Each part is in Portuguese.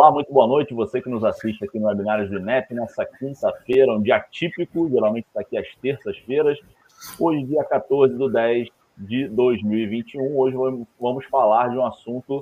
Olá, muito boa noite. Você que nos assiste aqui no webinário do INEP nessa quinta-feira, um dia típico, geralmente está aqui às terças-feiras. Hoje, dia 14 de 10 de 2021. Hoje vamos falar de um assunto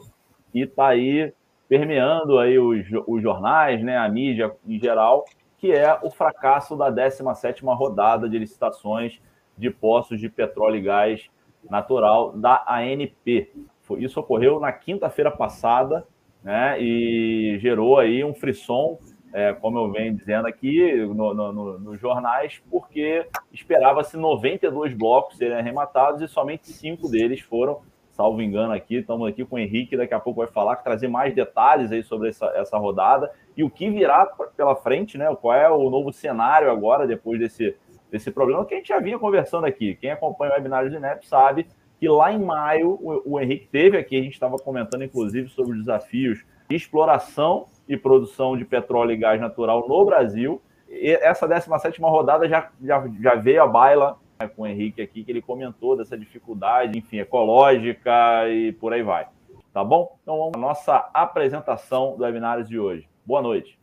que está aí permeando aí os, os jornais, né, a mídia em geral, que é o fracasso da 17ª rodada de licitações de postos de petróleo e gás natural da ANP. Isso ocorreu na quinta-feira passada, né? E gerou aí um frisson, é, como eu venho dizendo aqui no, no, nos jornais, porque esperava-se 92 blocos serem arrematados e somente cinco deles foram, salvo engano aqui. Estamos aqui com o Henrique, daqui a pouco vai falar, trazer mais detalhes aí sobre essa, essa rodada e o que virá pela frente, né? Qual é o novo cenário agora, depois desse, desse problema que a gente já vinha conversando aqui. Quem acompanha o webinário de INEP sabe que lá em maio o, o Henrique teve aqui, a gente estava comentando inclusive sobre os desafios de exploração e produção de petróleo e gás natural no Brasil. E essa 17 rodada já, já, já veio a baila né, com o Henrique aqui, que ele comentou dessa dificuldade, enfim, ecológica e por aí vai. Tá bom? Então vamos à nossa apresentação do webinário de hoje. Boa noite.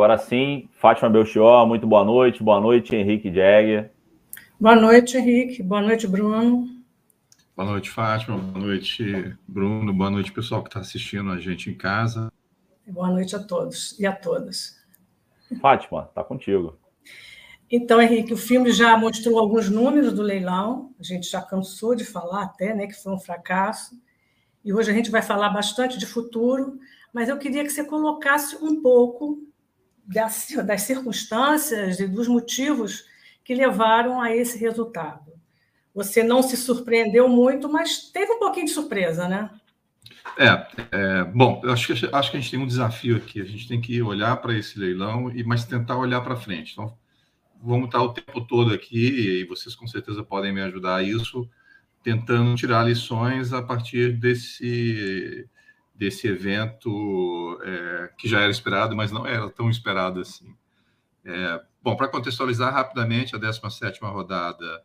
Agora sim, Fátima Belchior, muito boa noite. Boa noite, Henrique Jagger. Boa noite, Henrique. Boa noite, Bruno. Boa noite, Fátima. Boa noite, Bruno. Boa noite, pessoal que está assistindo a gente em casa. Boa noite a todos e a todas. Fátima, está contigo. Então, Henrique, o filme já mostrou alguns números do leilão. A gente já cansou de falar até, né, que foi um fracasso. E hoje a gente vai falar bastante de futuro, mas eu queria que você colocasse um pouco das, das circunstâncias e dos motivos que levaram a esse resultado. Você não se surpreendeu muito, mas teve um pouquinho de surpresa, né? É, é bom, eu acho que, acho que a gente tem um desafio aqui. A gente tem que olhar para esse leilão, e mas tentar olhar para frente. Então, vamos estar o tempo todo aqui, e vocês com certeza podem me ajudar a isso, tentando tirar lições a partir desse, desse evento é, que já era esperado, mas não era tão esperado assim. É, bom, para contextualizar rapidamente, a 17ª rodada,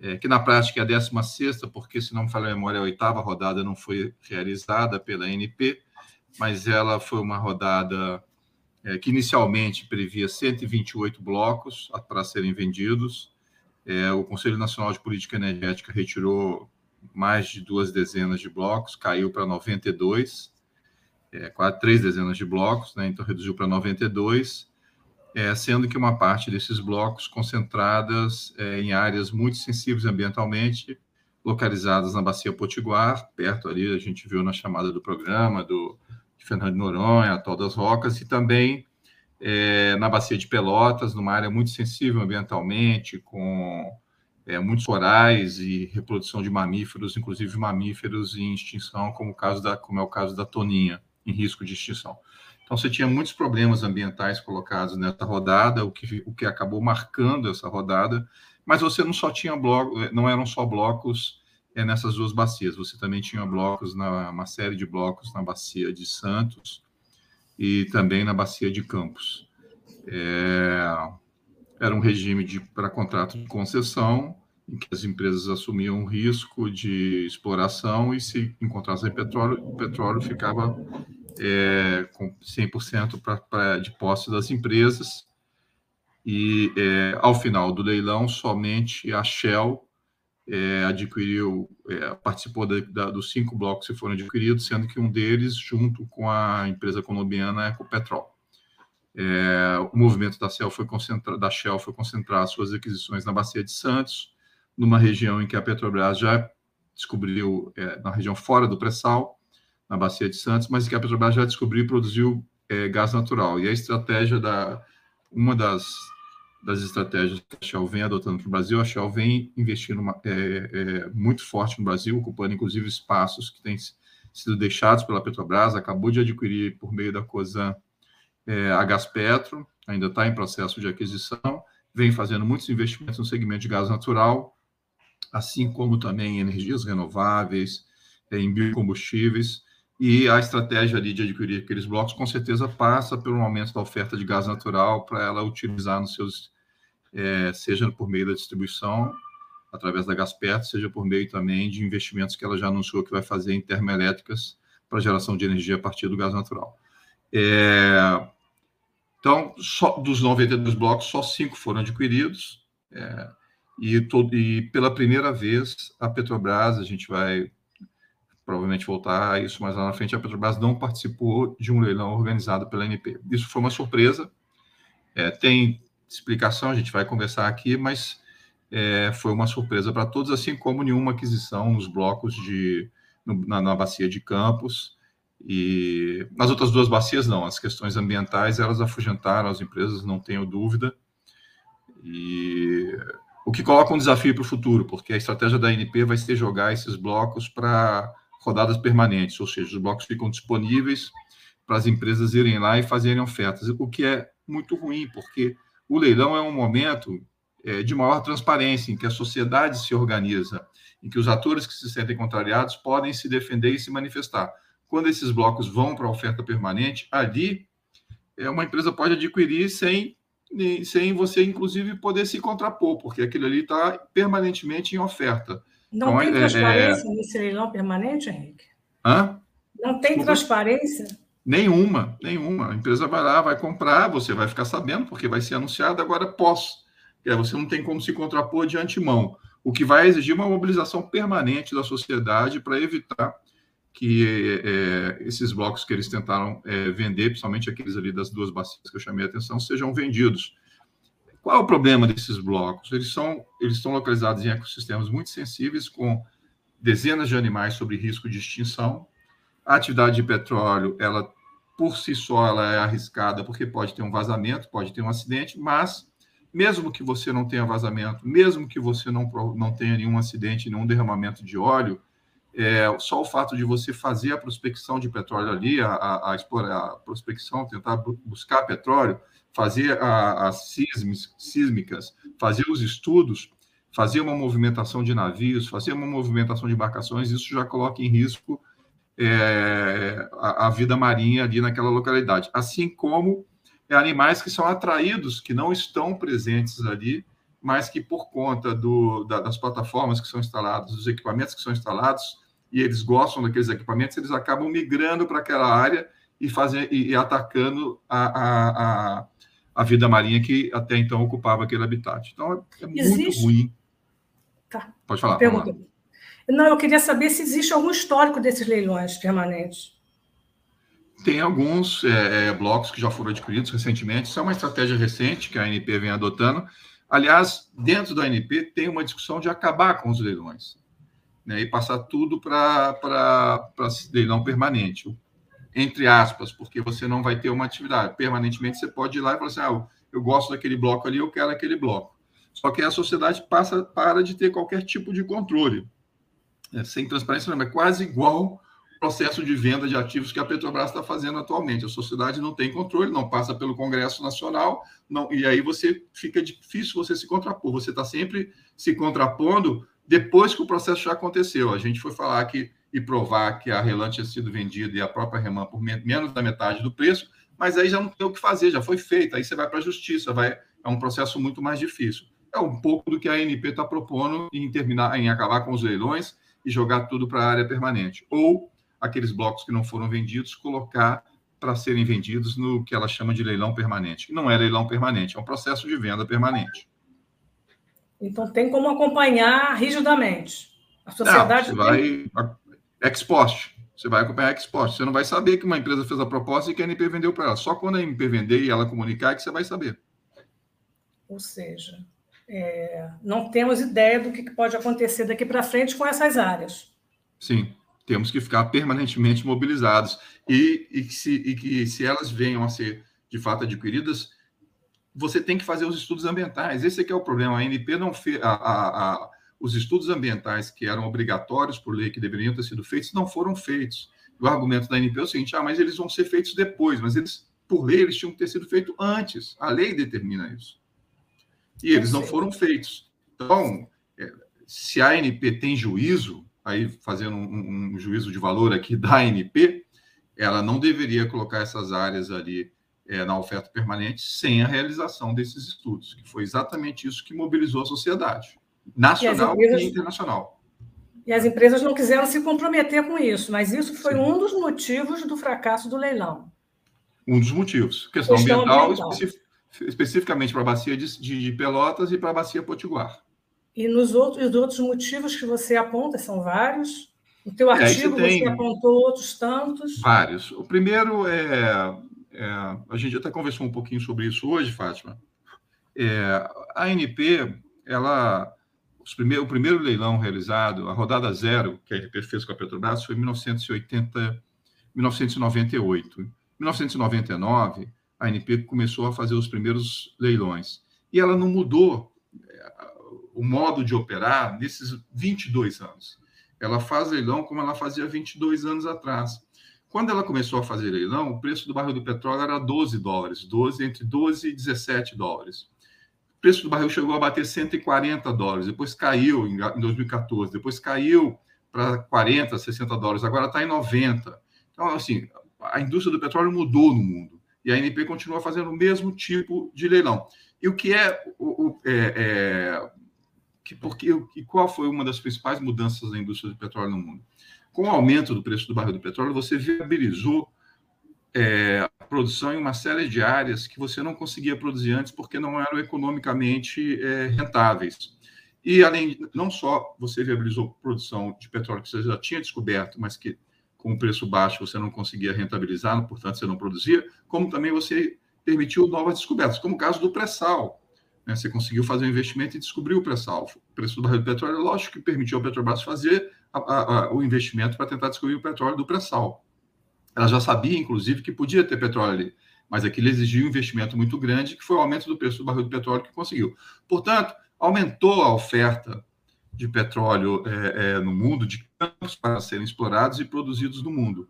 é, que na prática é a 16ª, porque, se não me falha a memória, a oitava rodada não foi realizada pela NP, mas ela foi uma rodada é, que inicialmente previa 128 blocos para serem vendidos. É, o Conselho Nacional de Política Energética retirou mais de duas dezenas de blocos, caiu para 92 é, quase três dezenas de blocos, né, então reduziu para 92, é, sendo que uma parte desses blocos concentradas é, em áreas muito sensíveis ambientalmente, localizadas na Bacia Potiguar, perto ali, a gente viu na chamada do programa, do de Fernando Noronha, Atol das Rocas, e também é, na Bacia de Pelotas, numa área muito sensível ambientalmente, com é, muitos corais e reprodução de mamíferos, inclusive mamíferos em extinção, como, o caso da, como é o caso da toninha em risco de extinção. Então, você tinha muitos problemas ambientais colocados nessa rodada, o que, o que acabou marcando essa rodada, mas você não só tinha blocos, não eram só blocos é, nessas duas bacias, você também tinha blocos, na, uma série de blocos na bacia de Santos e também na bacia de Campos. É, era um regime para contrato de concessão, em que as empresas assumiam o risco de exploração e se encontrassem petróleo, o petróleo ficava é, com 100% pra, pra, de posse das empresas. E é, ao final do leilão, somente a Shell é, adquiriu, é, participou da, dos cinco blocos que foram adquiridos, sendo que um deles, junto com a empresa colombiana Ecopetrol. É, o movimento da Shell foi concentrado, da Shell foi concentrar suas aquisições na Bacia de Santos, numa região em que a Petrobras já descobriu, é, na região fora do pré-sal, na Bacia de Santos, mas que a Petrobras já descobriu e produziu é, gás natural. E a estratégia da uma das das estratégias que a Shell vem adotando para o Brasil, a Shell vem investindo uma, é, é, muito forte no Brasil, ocupando inclusive espaços que têm sido deixados pela Petrobras, acabou de adquirir por meio da COSAN é, a Gaspetro, ainda está em processo de aquisição, vem fazendo muitos investimentos no segmento de gás natural, assim como também em energias renováveis, em biocombustíveis, e a estratégia ali de adquirir aqueles blocos, com certeza, passa pelo aumento da oferta de gás natural para ela utilizar nos seus, é, seja por meio da distribuição, através da Gaspetro, seja por meio também de investimentos que ela já anunciou que vai fazer em termoelétricas para geração de energia a partir do gás natural. É, então, só, dos 92 blocos, só cinco foram adquiridos. É, e, todo, e pela primeira vez, a Petrobras, a gente vai provavelmente voltar a isso mais lá na frente, a Petrobras não participou de um leilão organizado pela NP. Isso foi uma surpresa. É, tem explicação, a gente vai conversar aqui, mas é, foi uma surpresa para todos, assim como nenhuma aquisição nos blocos de no, na, na, bacia de Campos e nas outras duas bacias não. As questões ambientais elas afugentaram as empresas, não tenho dúvida. E o que coloca um desafio para o futuro, porque a estratégia da NP vai ser jogar esses blocos para rodadas permanentes, ou seja, os blocos ficam disponíveis para as empresas irem lá e fazerem ofertas, o que é muito ruim, porque o leilão é um momento é, de maior transparência, em que a sociedade se organiza, em que os atores que se sentem contrariados podem se defender e se manifestar. Quando esses blocos vão para a oferta permanente, ali é, uma empresa pode adquirir sem, sem você, inclusive, poder se contrapor, porque aquilo ali está permanentemente em oferta. Não então, tem é, transparência é... nesse leilão permanente, Henrique? Hã? Não tem transparência? Nenhuma, nenhuma. A empresa vai lá, vai comprar, você vai ficar sabendo, porque vai ser anunciado agora pós. É, você não tem como se contrapor de antemão. O que vai exigir uma mobilização permanente da sociedade para evitar que é, esses blocos que eles tentaram é, vender, principalmente aqueles ali das duas bacias que eu chamei a atenção, sejam vendidos. Qual é o problema desses blocos? Eles são eles estão localizados em ecossistemas muito sensíveis, com dezenas de animais sob risco de extinção. A atividade de petróleo, ela por si só, ela é arriscada porque pode ter um vazamento, pode ter um acidente, mas mesmo que você não tenha vazamento, mesmo que você não, não tenha nenhum acidente, nenhum derramamento de óleo, é, só o fato de você fazer a prospecção de petróleo ali, a, a, a, a prospecção, tentar buscar petróleo, fazer as sísmicas, fazer os estudos, fazer uma movimentação de navios, fazer uma movimentação de embarcações, isso já coloca em risco é, a, a, vida marinha ali naquela localidade. Assim como é, animais que são atraídos, que não estão presentes ali, mas que por conta do, da, das plataformas que são instaladas, dos equipamentos que são instalados, e eles gostam daqueles equipamentos, eles acabam migrando para aquela área e, fazer, e, atacando a, a, a a vida marinha que até então ocupava aquele habitat. Então é, é muito ruim. Tá. Pode falar. Não, eu queria saber se existe algum histórico desses leilões permanentes. Tem alguns é, é, blocos que já foram adquiridos recentemente. Isso é uma estratégia recente que a ANP vem adotando. Aliás, dentro da ANP tem uma discussão de acabar com os leilões né, e passar tudo para leilão permanente entre aspas, porque você não vai ter uma atividade. Permanentemente, você pode ir lá e falar assim: ah, eu gosto daquele bloco ali, eu quero aquele bloco. Só que a sociedade passa para de ter qualquer tipo de controle. É, sem transparência, não, é quase igual o processo de venda de ativos que a Petrobras está fazendo atualmente. A sociedade não tem controle, não passa pelo Congresso Nacional, não, e aí você fica difícil você se contrapor. Você está sempre se contrapondo depois que o processo já aconteceu. A gente foi falar que e provar que a Relan tinha sido vendida e a própria Reman por menos da metade do preço, mas aí já não tem o que fazer, já foi feito, aí você vai para a justiça, vai, é um processo muito mais difícil. É um pouco do que a ANP está propondo em terminar, em acabar com os leilões e jogar tudo para a área permanente. Ou aqueles blocos que não foram vendidos, colocar para serem vendidos no que ela chama de leilão permanente, que não é leilão permanente, é um processo de venda permanente. Então tem como acompanhar rigidamente. A sociedade. Não, você vai ex post. Você vai acompanhar ex post. Você não vai saber que uma empresa fez a proposta e que a NP vendeu para ela. Só quando a NP vender e ela comunicar é que você vai saber. Ou seja, é, não temos ideia do que pode acontecer daqui para frente com essas áreas. Sim, temos que ficar permanentemente mobilizados. E, e, que se, e que se elas venham a ser de fato adquiridas, você tem que fazer os estudos ambientais. Esse é que é o problema. A ANP não fez. A, a, a, os estudos ambientais que eram obrigatórios por lei, que deveriam ter sido feitos, não foram feitos. O argumento da ANP é o seguinte: ah, mas eles vão ser feitos depois, mas eles, por lei, eles tinham que ter sido feitos antes. A lei determina isso. E eles não foram feitos. Então, é, se a ANP tem juízo, aí fazendo um, um juízo de valor aqui da ANP, ela não deveria colocar essas áreas ali é, na oferta permanente sem a realização desses estudos, que foi exatamente isso que mobilizou a sociedade, nacional e, empresas, e internacional. E as empresas não quiseram se comprometer com isso, mas isso foi Sim. um dos motivos do fracasso do leilão. Um dos motivos. Questão, Questão ambiental, ambiental. Especi especificamente para a bacia de, de, de, Pelotas e para a bacia Potiguar. E nos outros, os outros motivos que você aponta são vários. No teu é, artigo é, você apontou outros tantos. Vários. O primeiro é é, a gente até conversou um pouquinho sobre isso hoje, Fátima. É, a ANP, ela, o primeiro leilão realizado, a rodada zero que a ANP fez com a Petrobras foi em 1980, 1998. Em 1999, a ANP começou a fazer os primeiros leilões. E ela não mudou é, o modo de operar nesses 22 anos. Ela faz leilão como ela fazia 22 anos atrás. Quando ela começou a fazer leilão, o preço do barril do petróleo era 12 dólares, 12 entre 12 e 17 dólares. O preço do barril chegou a bater 140 dólares, depois caiu em 2014, depois caiu para 40, 60 dólares, agora está em 90. Então, assim, a indústria do petróleo mudou no mundo e a ANP continua fazendo o mesmo tipo de leilão. E o que é, o, o é, é que, porque, e qual foi uma das principais mudanças da indústria do petróleo no mundo? Com o aumento do preço do barril do petróleo, você viabilizou é, a produção em uma série de áreas que você não conseguia produzir antes porque não eram economicamente é, rentáveis. E além, não só você viabilizou produção de petróleo que você já tinha descoberto, mas que com o preço baixo você não conseguia rentabilizar, portanto você não produzia, como também você permitiu novas descobertas, como o caso do pré-sal. Né? Você conseguiu fazer um investimento e descobriu o pré-sal. O preço do barril do petróleo, lógico que permitiu ao Petrobras fazer a, a, o investimento para tentar descobrir o petróleo do pré-sal. Ela já sabia, inclusive, que podia ter petróleo ali, mas aquilo exigia um investimento muito grande, que foi o aumento do preço do barril de petróleo que conseguiu. Portanto, aumentou a oferta de petróleo é, é, no mundo, de campos para serem explorados e produzidos no mundo.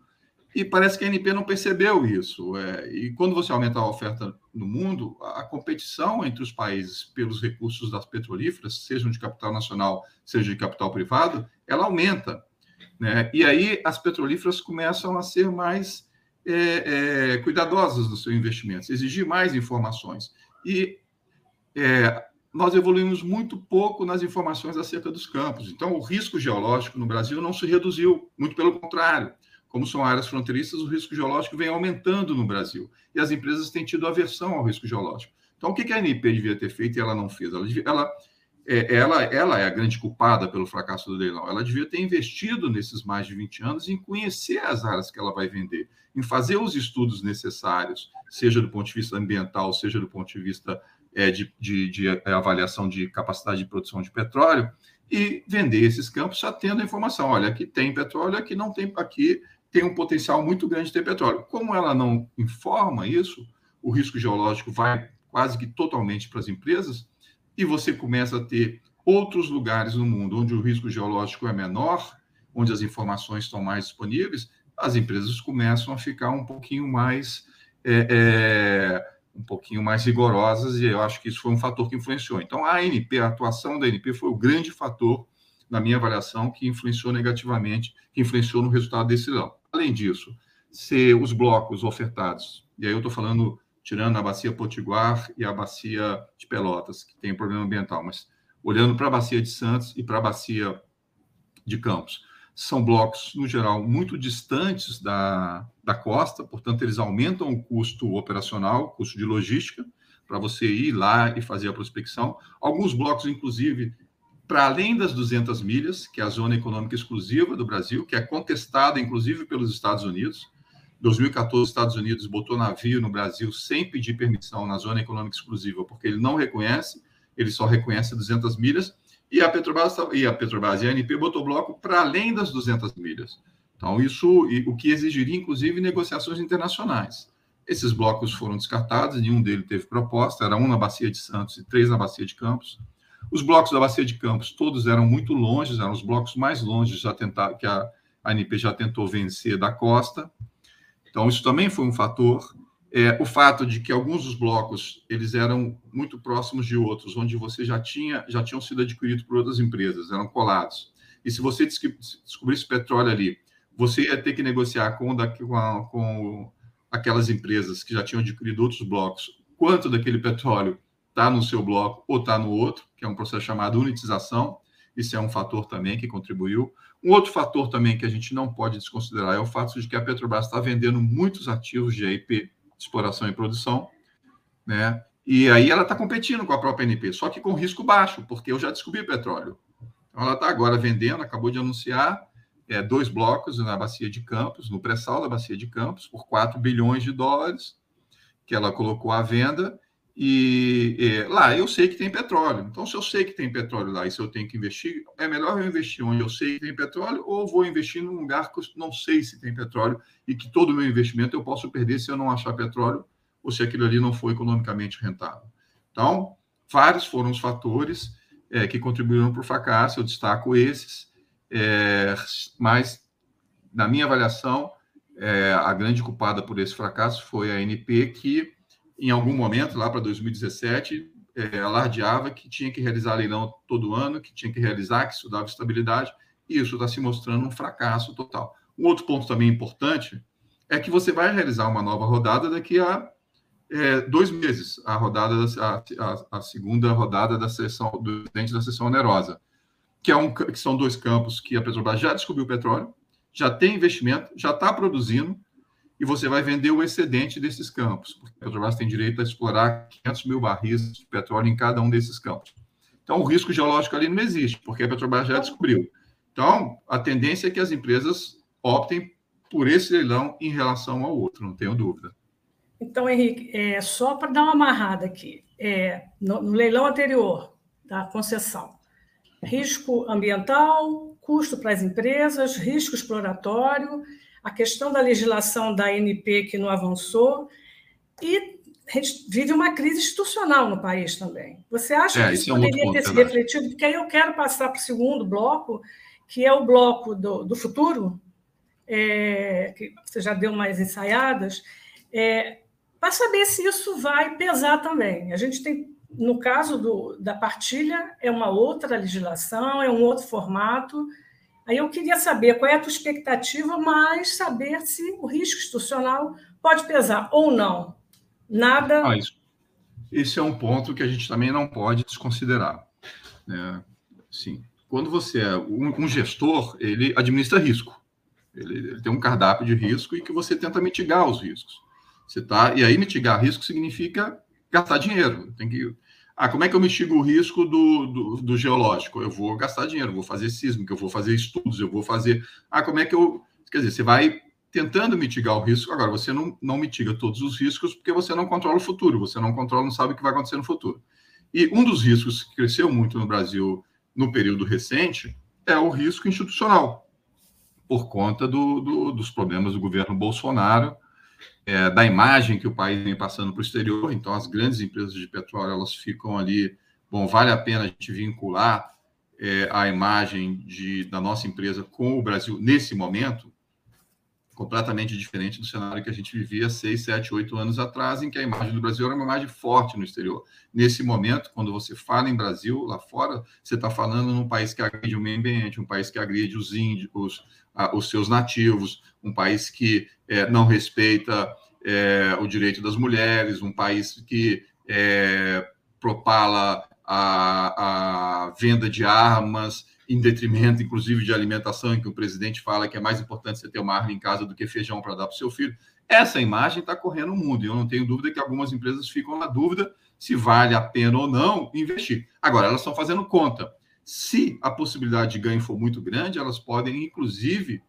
E parece que a ANP não percebeu isso. É, e quando você aumenta a oferta no mundo, a competição entre os países pelos recursos das petrolíferas, sejam de capital nacional, seja de capital privado, ela aumenta. Né? E aí as petrolíferas começam a ser mais é, é, cuidadosas dos seus investimentos, exigir mais informações. E é, nós evoluímos muito pouco nas informações acerca dos campos. Então, o risco geológico no Brasil não se reduziu, muito pelo contrário como são áreas fronteiriças, o risco geológico vem aumentando no Brasil. E as empresas têm tido aversão ao risco geológico. Então, o que a ANP devia ter feito e ela não fez? Ela, ela, é, ela, ela é a grande culpada pelo fracasso do leilão. Ela devia ter investido nesses mais de 20 anos em conhecer as áreas que ela vai vender, em fazer os estudos necessários, seja do ponto de vista ambiental, seja do ponto de vista é, de, de, de avaliação de capacidade de produção de petróleo, e vender esses campos já tendo a informação. Olha, aqui tem petróleo, aqui não tem, aqui tem um potencial muito grande de ter petróleo. Como ela não informa isso, o risco geológico vai quase que totalmente para as empresas e você começa a ter outros lugares no mundo onde o risco geológico é menor, onde as informações estão mais disponíveis, as empresas começam a ficar um pouquinho mais é, é, um pouquinho mais rigorosas e eu acho que isso foi um fator que influenciou. Então a ANP, a atuação da ANP foi o grande fator na minha avaliação que influenciou negativamente, que influenciou no resultado desse leilão. Além disso, se os blocos ofertados, e aí eu estou falando tirando a bacia Potiguar e a bacia de Pelotas, que tem problema ambiental, mas olhando para a bacia de Santos e para a bacia de Campos, são blocos, no geral, muito distantes da, da costa, portanto, eles aumentam o custo operacional, custo de logística, para você ir lá e fazer a prospecção. Alguns blocos, inclusive, para além das 200 milhas, que é a zona econômica exclusiva do Brasil, que é contestada, inclusive, pelos Estados Unidos. 2014, os Estados Unidos botou navio no Brasil sem pedir permissão na zona econômica exclusiva, porque ele não reconhece, ele só reconhece 200 milhas, e a Petrobras e a Petrobras e a ANP botou bloco para além das 200 milhas. Então, isso, o que exigiria, inclusive, negociações internacionais. Esses blocos foram descartados, nenhum deles teve proposta, era um na Bacia de Santos e três na Bacia de Campos. Os blocos da Bacia de Campos, todos eram muito longe, eram os blocos mais longe já tentar, que a ANP já tentou vencer da costa. Então, isso também foi um fator. É, o fato de que alguns dos blocos eles eram muito próximos de outros, onde você já tinha já tinham sido adquiridos por outras empresas, eram colados. E se você descobrisse petróleo ali, você ia ter que negociar com, com, com aquelas empresas que já tinham adquirido outros blocos, quanto daquele petróleo está no seu bloco ou está no outro, que é um processo chamado unitização. Isso é um fator também que contribuiu. Um outro fator também que a gente não pode desconsiderar é o fato de que a Petrobras está vendendo muitos ativos de AIP, exploração e produção, né? E aí ela está competindo com a própria NP, só que com risco baixo, porque eu já descobri petróleo. Então ela está agora vendendo, acabou de anunciar é, dois blocos na Bacia de Campos, no pré-sal da Bacia de Campos, por 4 bilhões de dólares, que ela colocou à venda. E, lá eu sei que tem petróleo. Então, se eu sei que tem petróleo lá e se eu tenho que investir, é melhor eu investir onde eu sei que tem petróleo ou vou investir num lugar que eu não sei se tem petróleo e que todo o meu investimento eu posso perder se eu não achar petróleo ou se aquilo ali não for economicamente rentável. Então, vários foram os fatores é, que contribuíram para o fracasso, eu destaco esses. É, mas, na minha avaliação, é, a grande culpada por esse fracasso foi a NP, que, em algum momento, lá para 2017, é, alardeava que tinha que realizar leilão todo ano, que tinha que realizar, que isso dava estabilidade, e isso está se mostrando um fracasso total. Um outro ponto também importante é que você vai realizar uma nova rodada daqui a é, dois meses, a rodada, a, a, a, segunda rodada da sessão do presidente da sessão onerosa que, é um, que são dois campos que a Petrobras já descobriu petróleo, já tem investimento, já está produzindo, e você vai vender o excedente desses campos, porque a Petrobras tem direito a explorar 500 mil barris de petróleo em cada um desses campos. Então, o risco geológico ali não existe, porque a Petrobras já descobriu. Então, a tendência é que as empresas optem por esse leilão em relação ao outro, não tenho dúvida. Então, Henrique, é, só para dar uma amarrada aqui, é, no, no leilão anterior da concessão, risco ambiental, custo para as empresas, risco exploratório, a questão da legislação da ANP que não avançou e a gente vive uma crise institucional no país também. Você acha é, que isso, é um poderia ter se refletido? Porque aí eu quero passar para o segundo bloco, que é o bloco do, do futuro, é, que você já deu mais ensaiadas, é, para saber se isso vai pesar também. A gente tem no caso do, da partilha, é uma outra legislação, é um outro formato. Aí eu queria saber qual é a tua expectativa, mas saber se o risco institucional pode pesar ou não. Nada. Ah, isso, esse é um ponto que a gente também não pode desconsiderar. Né? Sim. Quando você é um, um gestor, ele administra risco. Ele, ele, tem um cardápio de risco e que você tenta mitigar os riscos. Você tá, e aí mitigar risco significa gastar dinheiro. Tem que ah, como é que eu mitigo o risco do, do, do, geológico? Eu vou gastar dinheiro, vou fazer sísmica, eu vou fazer estudos, eu vou fazer. Ah, como é que eu. Quer dizer, você vai tentando mitigar o risco. Agora, você não, não mitiga todos os riscos porque você não controla o futuro, você não controla, não sabe o que vai acontecer no futuro. E um dos riscos que cresceu muito no Brasil no período recente é o risco institucional, por conta do, do, dos problemas do governo Bolsonaro é, da imagem que o país vem passando para o exterior. Então, as grandes empresas de petróleo elas ficam ali. Bom, vale a pena a gente vincular é, a imagem de, da nossa empresa com o Brasil nesse momento, completamente diferente do cenário que a gente vivia seis, sete, oito anos atrás, em que a imagem do Brasil era uma imagem forte no exterior. Nesse momento, quando você fala em Brasil, lá fora, você está falando num país que agride o meio ambiente, um país que agride os índios, os seus nativos, um país que é, não respeita é, o direito das mulheres, um país que é, propala a, a, venda de armas em detrimento, inclusive, de alimentação, em que o presidente fala que é mais importante você ter uma arma em casa do que feijão para dar para o seu filho. Essa imagem está correndo o mundo, e eu não tenho dúvida que algumas empresas ficam na dúvida se vale a pena ou não investir. Agora, elas estão fazendo conta. Se a possibilidade de ganho for muito grande, elas podem, inclusive,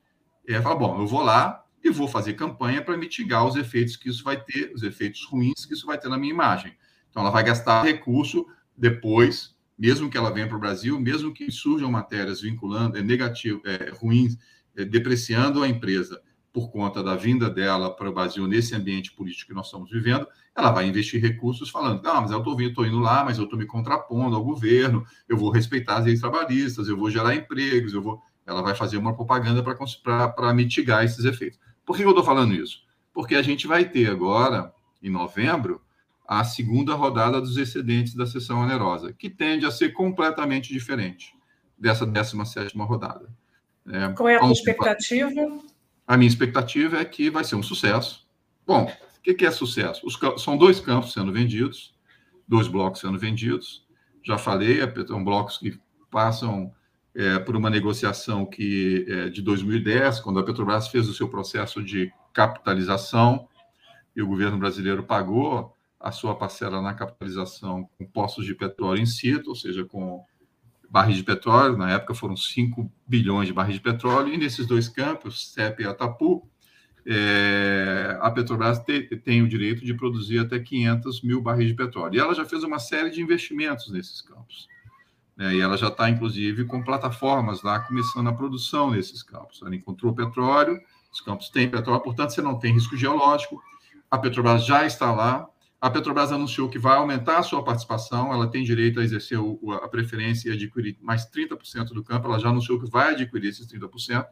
é, falar: bom, eu vou lá e vou fazer campanha para mitigar os efeitos que isso vai ter, os efeitos ruins que isso vai ter na minha imagem. Então, ela vai gastar recurso depois, mesmo que ela venha para o Brasil, mesmo que surjam matérias vinculando, é negativo, é, ruins, é, depreciando a empresa por conta da vinda dela para o Brasil nesse ambiente político que nós estamos vivendo, ela vai investir recursos falando, não, mas eu estou vindo, indo lá, mas eu estou me contrapondo ao governo, eu vou respeitar as leis trabalhistas, eu vou gerar empregos, eu vou. Ela vai fazer uma propaganda para mitigar esses efeitos. Por que eu estou falando isso? Porque a gente vai ter agora, em novembro, a segunda rodada dos excedentes da sessão onerosa, que tende a ser completamente diferente dessa 17 rodada. É, Qual é a expectativa? A minha expectativa é que vai ser um sucesso. Bom, o que, é sucesso? Os, são dois campos sendo vendidos, dois blocos sendo vendidos. Já falei, é, são blocos que passam é, por uma negociação que é, de 2010, quando a Petrobras fez o seu processo de capitalização e o governo brasileiro pagou a sua parcela na capitalização com postos de petróleo em situ, ou seja, com barris de petróleo, na época foram 5 bilhões de barris de petróleo, e nesses dois campos, CEP e Atapu, é, a Petrobras te, tem o direito de produzir até 500 mil barris de petróleo. E ela já fez uma série de investimentos nesses campos. Né, e ela já está, inclusive, com plataformas lá começando a produção nesses campos. Ela encontrou petróleo, os campos têm petróleo, portanto, você não tem risco geológico. A Petrobras já está lá, a Petrobras anunciou que vai aumentar a sua participação, ela tem direito a exercer o, a preferência e adquirir mais 30% do campo, ela já anunciou que vai adquirir esses 30%.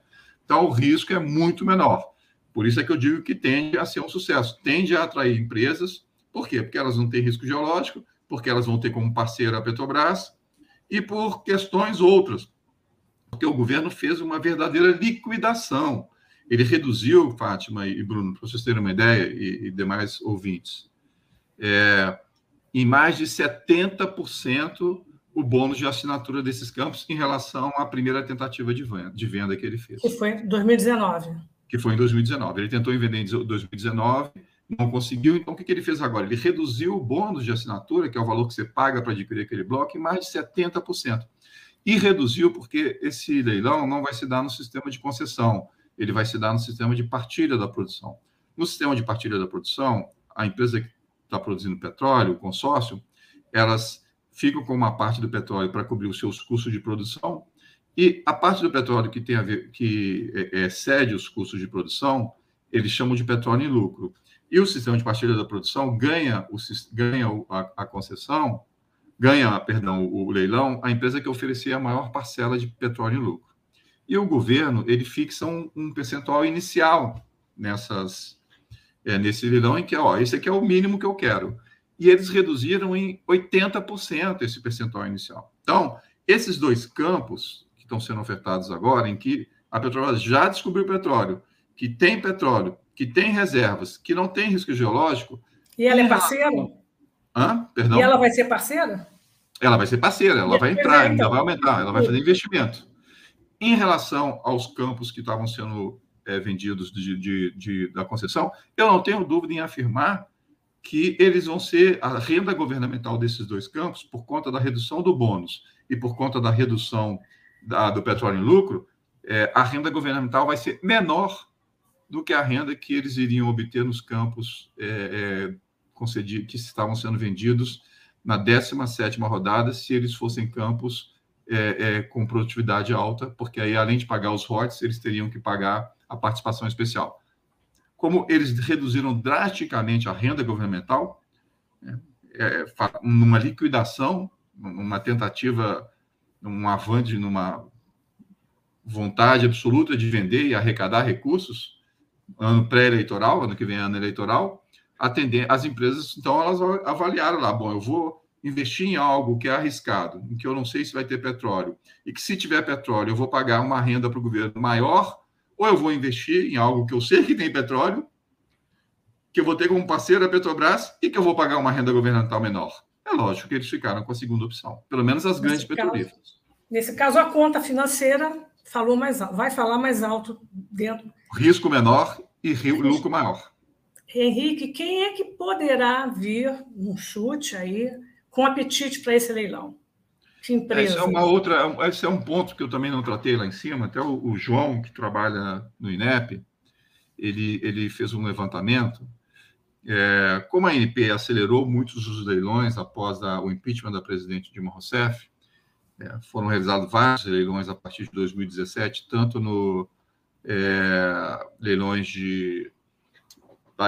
Então, o risco é muito menor. Por isso é que eu digo que tende a ser um sucesso, tende a atrair empresas. Por quê? Porque elas não têm risco geológico, porque elas vão ter como parceira a Petrobras e por questões outras. Porque o governo fez uma verdadeira liquidação. Ele reduziu, Fátima e Bruno, para vocês terem uma ideia, e, e demais ouvintes, é, em mais de 70% o bônus de assinatura desses campos em relação à primeira tentativa de venda, de venda que ele fez. Que foi em 2019. Que foi em 2019. Ele tentou vender em 2019, não conseguiu. Então, o que ele fez agora? Ele reduziu o bônus de assinatura, que é o valor que você paga para adquirir aquele bloco, em mais de 70%. E reduziu porque esse leilão não vai se dar no sistema de concessão, ele vai se dar no sistema de partilha da produção. No sistema de partilha da produção, a empresa que está produzindo petróleo, o consórcio, elas ficam com uma parte do petróleo para cobrir os seus custos de produção e a parte do petróleo que tem a ver, que é, excede os custos de produção, eles chamam de petróleo em lucro. E o sistema de partilha da produção ganha, o, ganha a, a concessão, ganha, perdão, o, o leilão, a empresa que oferecia a maior parcela de petróleo em lucro. E o governo, ele fixa um, um percentual inicial nessas, é, nesse leilão em que, ó, esse aqui é o mínimo que eu quero. E eles reduziram em 80% esse percentual inicial. Então, esses dois campos que estão sendo ofertados agora, em que a Petrobras já descobriu petróleo, que tem petróleo, que tem reservas, que não tem risco geológico. E ela é parceira? Hã? Perdão? E ela vai ser parceira? Ela vai ser parceira, ela vai entrar, ainda então. vai aumentar, ela vai fazer investimento. Em relação aos campos que estavam sendo é, vendidos de, de, de, da concessão, eu não tenho dúvida em afirmar que eles vão ser a renda governamental desses dois campos, por conta da redução do bônus e por conta da redução da, do petróleo em lucro, é, a renda governamental vai ser menor do que a renda que eles iriam obter nos campos é, é, que estavam sendo vendidos na 17ª rodada, se eles fossem campos é, é, com produtividade alta, porque aí, além de pagar os royalties, eles teriam que pagar a participação especial. Como eles reduziram drasticamente a renda governamental, né, é, numa liquidação, numa tentativa, num avante, numa vontade absoluta de vender e arrecadar recursos, ano pré-eleitoral, ano que vem é ano eleitoral, atender as empresas, então elas avaliaram lá, bom, eu vou investir em algo que é arriscado, em que eu não sei se vai ter petróleo, e que se tiver petróleo eu vou pagar uma renda para o governo maior ou eu vou investir em algo que eu sei que tem petróleo, que eu vou ter como parceiro a Petrobras e que eu vou pagar uma renda governamental menor. É lógico que eles ficaram com a segunda opção, pelo menos as grandes petrolíferas. Nesse caso, a conta financeira falou mais vai falar mais alto dentro. Risco menor e lucro maior. Henrique, quem é que poderá vir, um chute aí, com apetite para esse leilão? Que empresa? Esse é uma outra, esse é um ponto que eu também não tratei lá em cima. Até o, o João, que trabalha no INEP, ele, ele fez um levantamento. É, como a ANP acelerou muitos dos leilões após a, o impeachment da presidente Dilma Rousseff, é, foram realizados vários leilões a partir de 2017, tanto no é, leilões de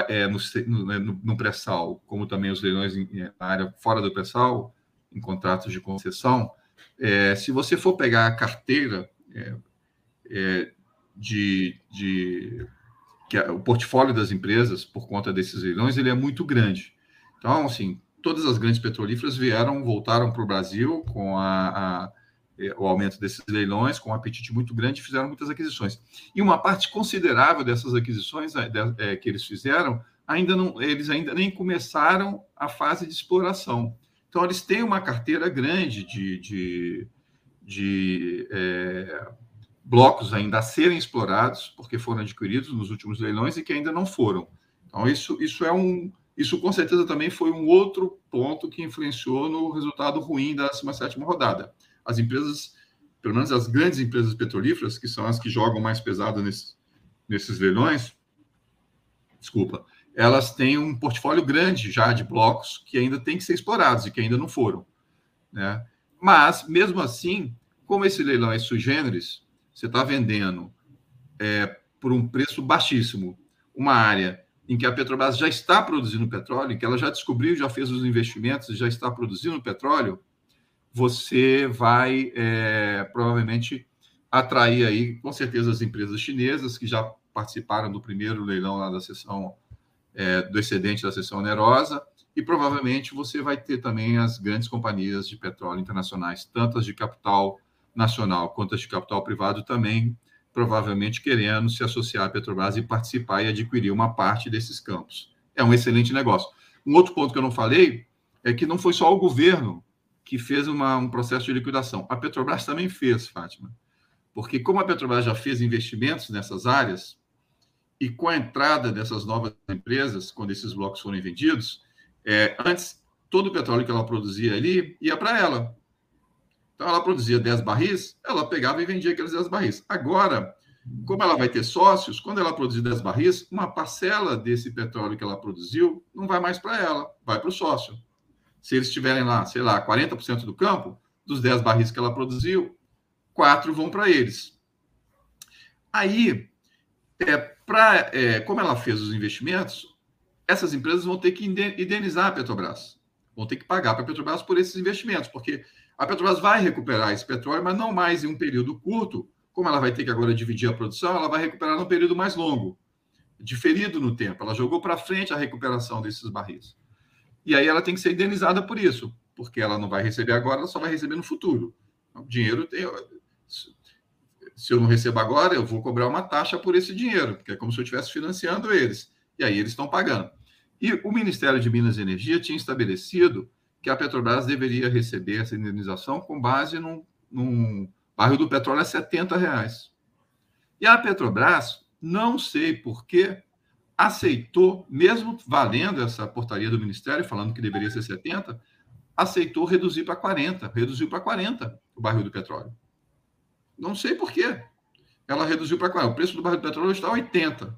é, no, no, no pré-sal, como também os leilões em, na área fora do pré-sal, em contratos de concessão, é, se você for pegar a carteira é, é de, de que o portfólio das empresas por conta desses leilões ele é muito grande. Então, assim, todas as grandes petrolíferas vieram, voltaram para o Brasil com a, a, é, o aumento desses leilões, com um apetite muito grande, fizeram muitas aquisições. E uma parte considerável dessas aquisições é, que eles fizeram, ainda não, eles ainda nem começaram a fase de exploração. Então, eles têm uma carteira grande de, de, de é, blocos ainda a serem explorados, porque foram adquiridos nos últimos leilões e que ainda não foram. Então, isso, isso é um. Isso com certeza também foi um outro ponto que influenciou no resultado ruim da 17 rodada. As empresas, pelo menos as grandes empresas petrolíferas, que são as que jogam mais pesado nesse, nesses leilões, desculpa, elas têm um portfólio grande já de blocos que ainda tem que ser explorados e que ainda não foram. Né? Mas, mesmo assim, como esse leilão é sui generis, você está vendendo é, por um preço baixíssimo uma área em que a Petrobras já está produzindo petróleo, que ela já descobriu, já fez os investimentos, já está produzindo petróleo, você vai é, provavelmente atrair aí, com certeza, as empresas chinesas que já participaram do primeiro leilão lá da sessão é, do excedente da seção onerosa, e provavelmente você vai ter também as grandes companhias de petróleo internacionais, tanto as de capital nacional quanto as de capital privado também, provavelmente querendo se associar à Petrobras e participar e adquirir uma parte desses campos. É um excelente negócio. Um outro ponto que eu não falei é que não foi só o governo que fez uma, um processo de liquidação. A Petrobras também fez, Fátima. Porque como a Petrobras já fez investimentos nessas áreas, e com a entrada dessas novas empresas, quando esses blocos forem vendidos, é, antes todo o petróleo que ela produzia ali ia para ela. Então ela produzia 10 barris, ela pegava e vendia aqueles 10 barris. Agora, como ela vai ter sócios, quando ela produzir 10 barris, uma parcela desse petróleo que ela produziu não vai mais para ela, vai para o sócio. Se eles tiverem lá, sei lá, 40% do campo, dos 10 barris que ela produziu, quatro vão para eles. Aí, é, Pra, é, como ela fez os investimentos, essas empresas vão ter que indenizar a Petrobras, vão ter que pagar para a Petrobras por esses investimentos, porque a Petrobras vai recuperar esse petróleo, mas não mais em um período curto, como ela vai ter que agora dividir a produção, ela vai recuperar num período mais longo, diferido no tempo. Ela jogou para frente a recuperação desses barris. E aí ela tem que ser indenizada por isso, porque ela não vai receber agora, ela só vai receber no futuro. O dinheiro tem, se eu não recebo agora, eu vou cobrar uma taxa por esse dinheiro, porque é como se eu estivesse financiando eles. E aí eles estão pagando. E o Ministério de Minas e Energia tinha estabelecido que a Petrobras deveria receber essa indenização com base num, num barril do petróleo a 70 reais. E a Petrobras, não sei por que, aceitou, mesmo valendo essa portaria do Ministério, falando que deveria ser 70, aceitou reduzir para 40, reduziu para 40 o barril do petróleo. Não sei por quê. Ela reduziu para 40. O preço do barril de petróleo está 80.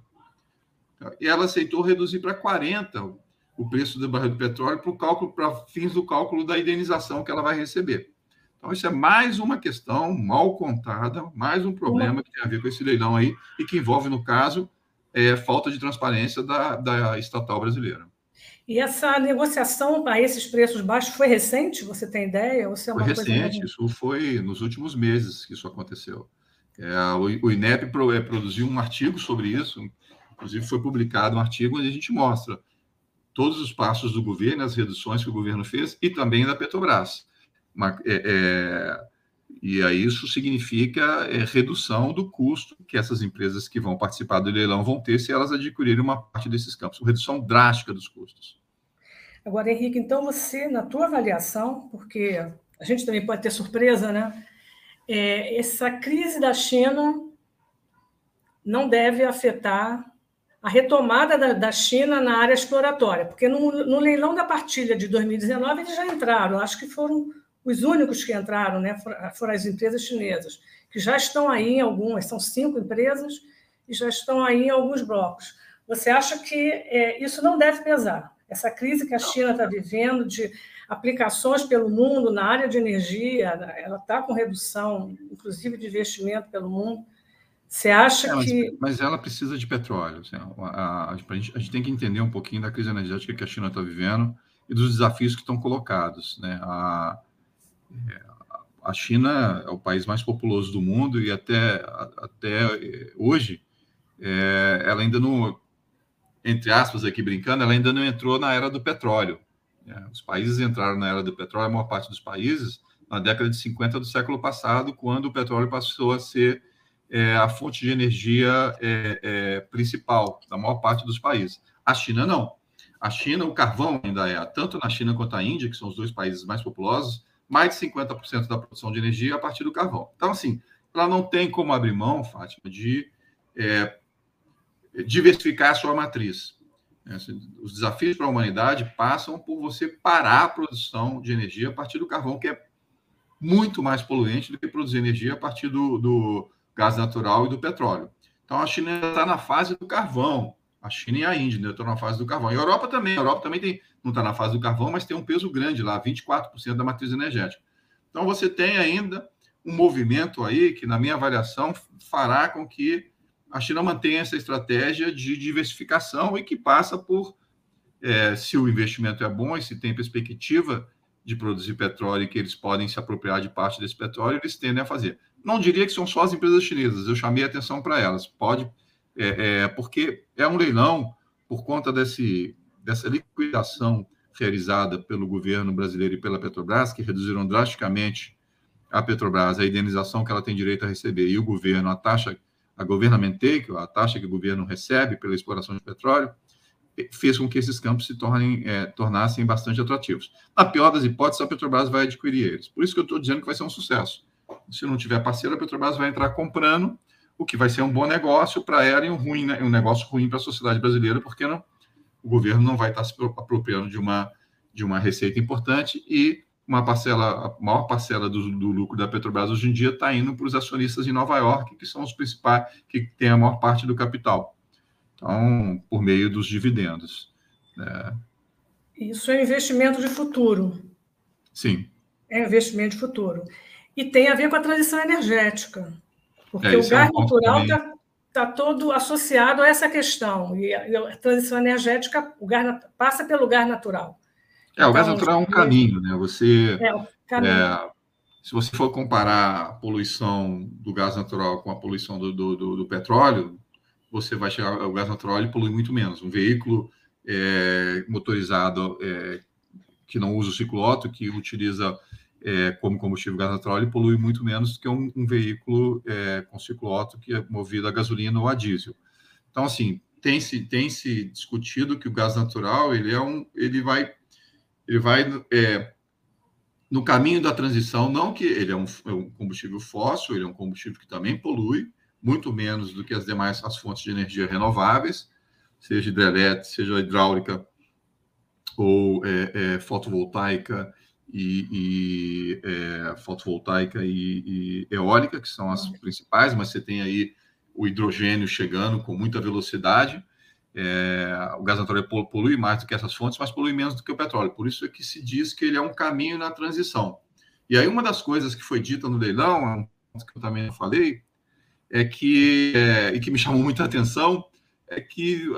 E ela aceitou reduzir para 40 o preço do barril de petróleo para o cálculo, para fins do cálculo da indenização que ela vai receber. Então, isso é mais uma questão mal contada, mais um problema que tem a ver com esse leilão aí e que envolve, no caso, é, falta de transparência da, da estatal brasileira. E essa negociação a esses preços baixos foi recente? Você tem ideia? Ou se é uma foi recente, isso foi nos últimos meses que isso aconteceu. É, o, o INEP é, produziu um artigo sobre isso, inclusive foi publicado um artigo onde a gente mostra todos os passos do governo, as reduções que o governo fez e também da Petrobras. Uma, é, é e aí isso significa é, redução do custo que essas empresas que vão participar do leilão vão ter se elas adquirirem uma parte desses campos. Redução drástica dos custos. Agora, Henrique, então você, na tua avaliação, porque a gente também pode ter surpresa, né? É, essa crise da China não deve afetar a retomada da, da, China na área exploratória, porque no, no, leilão da partilha de 2019 eles já entraram, acho que foram os únicos que entraram, né, foram as empresas chinesas, que já estão aí em algumas, são cinco empresas e já estão aí em alguns blocos. Você acha que é, isso não deve pesar? Essa crise que a China está vivendo de aplicações pelo mundo na área de energia, ela está com redução, inclusive de investimento pelo mundo. Você acha é, mas, que. Mas ela precisa de petróleo. Assim, a, a, a, gente, a, gente, tem que entender um pouquinho da crise energética que a China está vivendo e dos desafios que estão colocados. Né? A, a China é o país mais populoso do mundo e até, até hoje é, ela ainda não, entre aspas aqui brincando, ela ainda não entrou na era do petróleo. Né? Os países entraram na era do petróleo, a maior parte dos países, na década de 50 do século passado, quando o petróleo passou a ser é, a fonte de energia é, é, principal da maior parte dos países. A China não. A China, o carvão ainda é, tanto na China quanto na Índia, que são os dois países mais populosos, mais de 50% da produção de energia a partir do carvão. Então, assim, ela não tem como abrir mão, Fátima, de é, diversificar a sua matriz. É, assim, os desafios para a humanidade passam por você parar a produção de energia a partir do carvão, que é muito mais poluente do que produzir energia a partir do, do gás natural e do petróleo. Então, a China está na fase do carvão. A China e a Índia né, estão na fase do carvão. E a Europa também. A Europa também tem, não está na fase do carvão, mas tem um peso grande lá, 24% da matriz energética. Então, você tem ainda um movimento aí que, na minha avaliação, fará com que a China mantenha essa estratégia de diversificação e que passa por, é, se o investimento é bom e se tem perspectiva de produzir petróleo e que eles podem se apropriar de parte desse petróleo, eles tendem a fazer. Não diria que são só as empresas chinesas, eu chamei atenção para elas. Pode, é, é, porque é um leilão por conta desse, dessa liquidação realizada pelo governo brasileiro e pela Petrobras, que reduziram drasticamente a Petrobras, a indenização que ela tem direito a receber, e o governo, a taxa, a government take, a taxa que o governo recebe pela exploração de petróleo, fez com que esses campos se tornem, é, tornassem bastante atrativos. Na pior das hipóteses, a Petrobras vai adquirir eles. Por isso que eu estou dizendo que vai ser um sucesso. Se não tiver parceiro, a Petrobras vai entrar comprando, o que vai ser um bom negócio para ela e um, ruim, né? um negócio ruim para a sociedade brasileira, porque não, o governo não vai estar se apropriando de uma, de uma receita importante e uma parcela, a maior parcela do, do lucro da Petrobras hoje em dia está indo para os acionistas em Nova York, que são os principais, que têm a maior parte do capital. Então, por meio dos dividendos. Né? Isso é investimento de futuro. Sim. É investimento de futuro. E tem a ver com a transição energética, porque é, o gás é um natural está tá todo associado a essa questão. E a, a, transição energética, o gás passa pelo gás natural. É, o gás então, natural é um caminho, né? Você. É, o caminho. É, se você for comparar a poluição do gás natural com a poluição do, do, do, do petróleo, você vai chegar ao gás natural e polui muito menos. Um veículo é, motorizado é, que não usa o ciclo Otto, que utiliza é, como combustível gás natural, ele polui muito menos do que um, um veículo é, com ciclo Otto que é movido a gasolina ou a diesel. Então, assim, tem se tem se discutido que o gás natural ele é um ele vai ele vai é, no caminho da transição, não que ele é um, é um, combustível fóssil, ele é um combustível que também polui muito menos do que as demais as fontes de energia renováveis, seja hidrelétrica, seja hidráulica ou é, é, fotovoltaica e, e é, fotovoltaica e, e, eólica, que são as principais, mas você tem aí o hidrogênio chegando com muita velocidade. É, o gás natural polui mais do que essas fontes, mas polui menos do que o petróleo. Por isso é que se diz que ele é um caminho na transição. E aí, uma das coisas que foi dita no leilão, que eu também falei, é que, é, e que me chamou muita atenção, é que uh,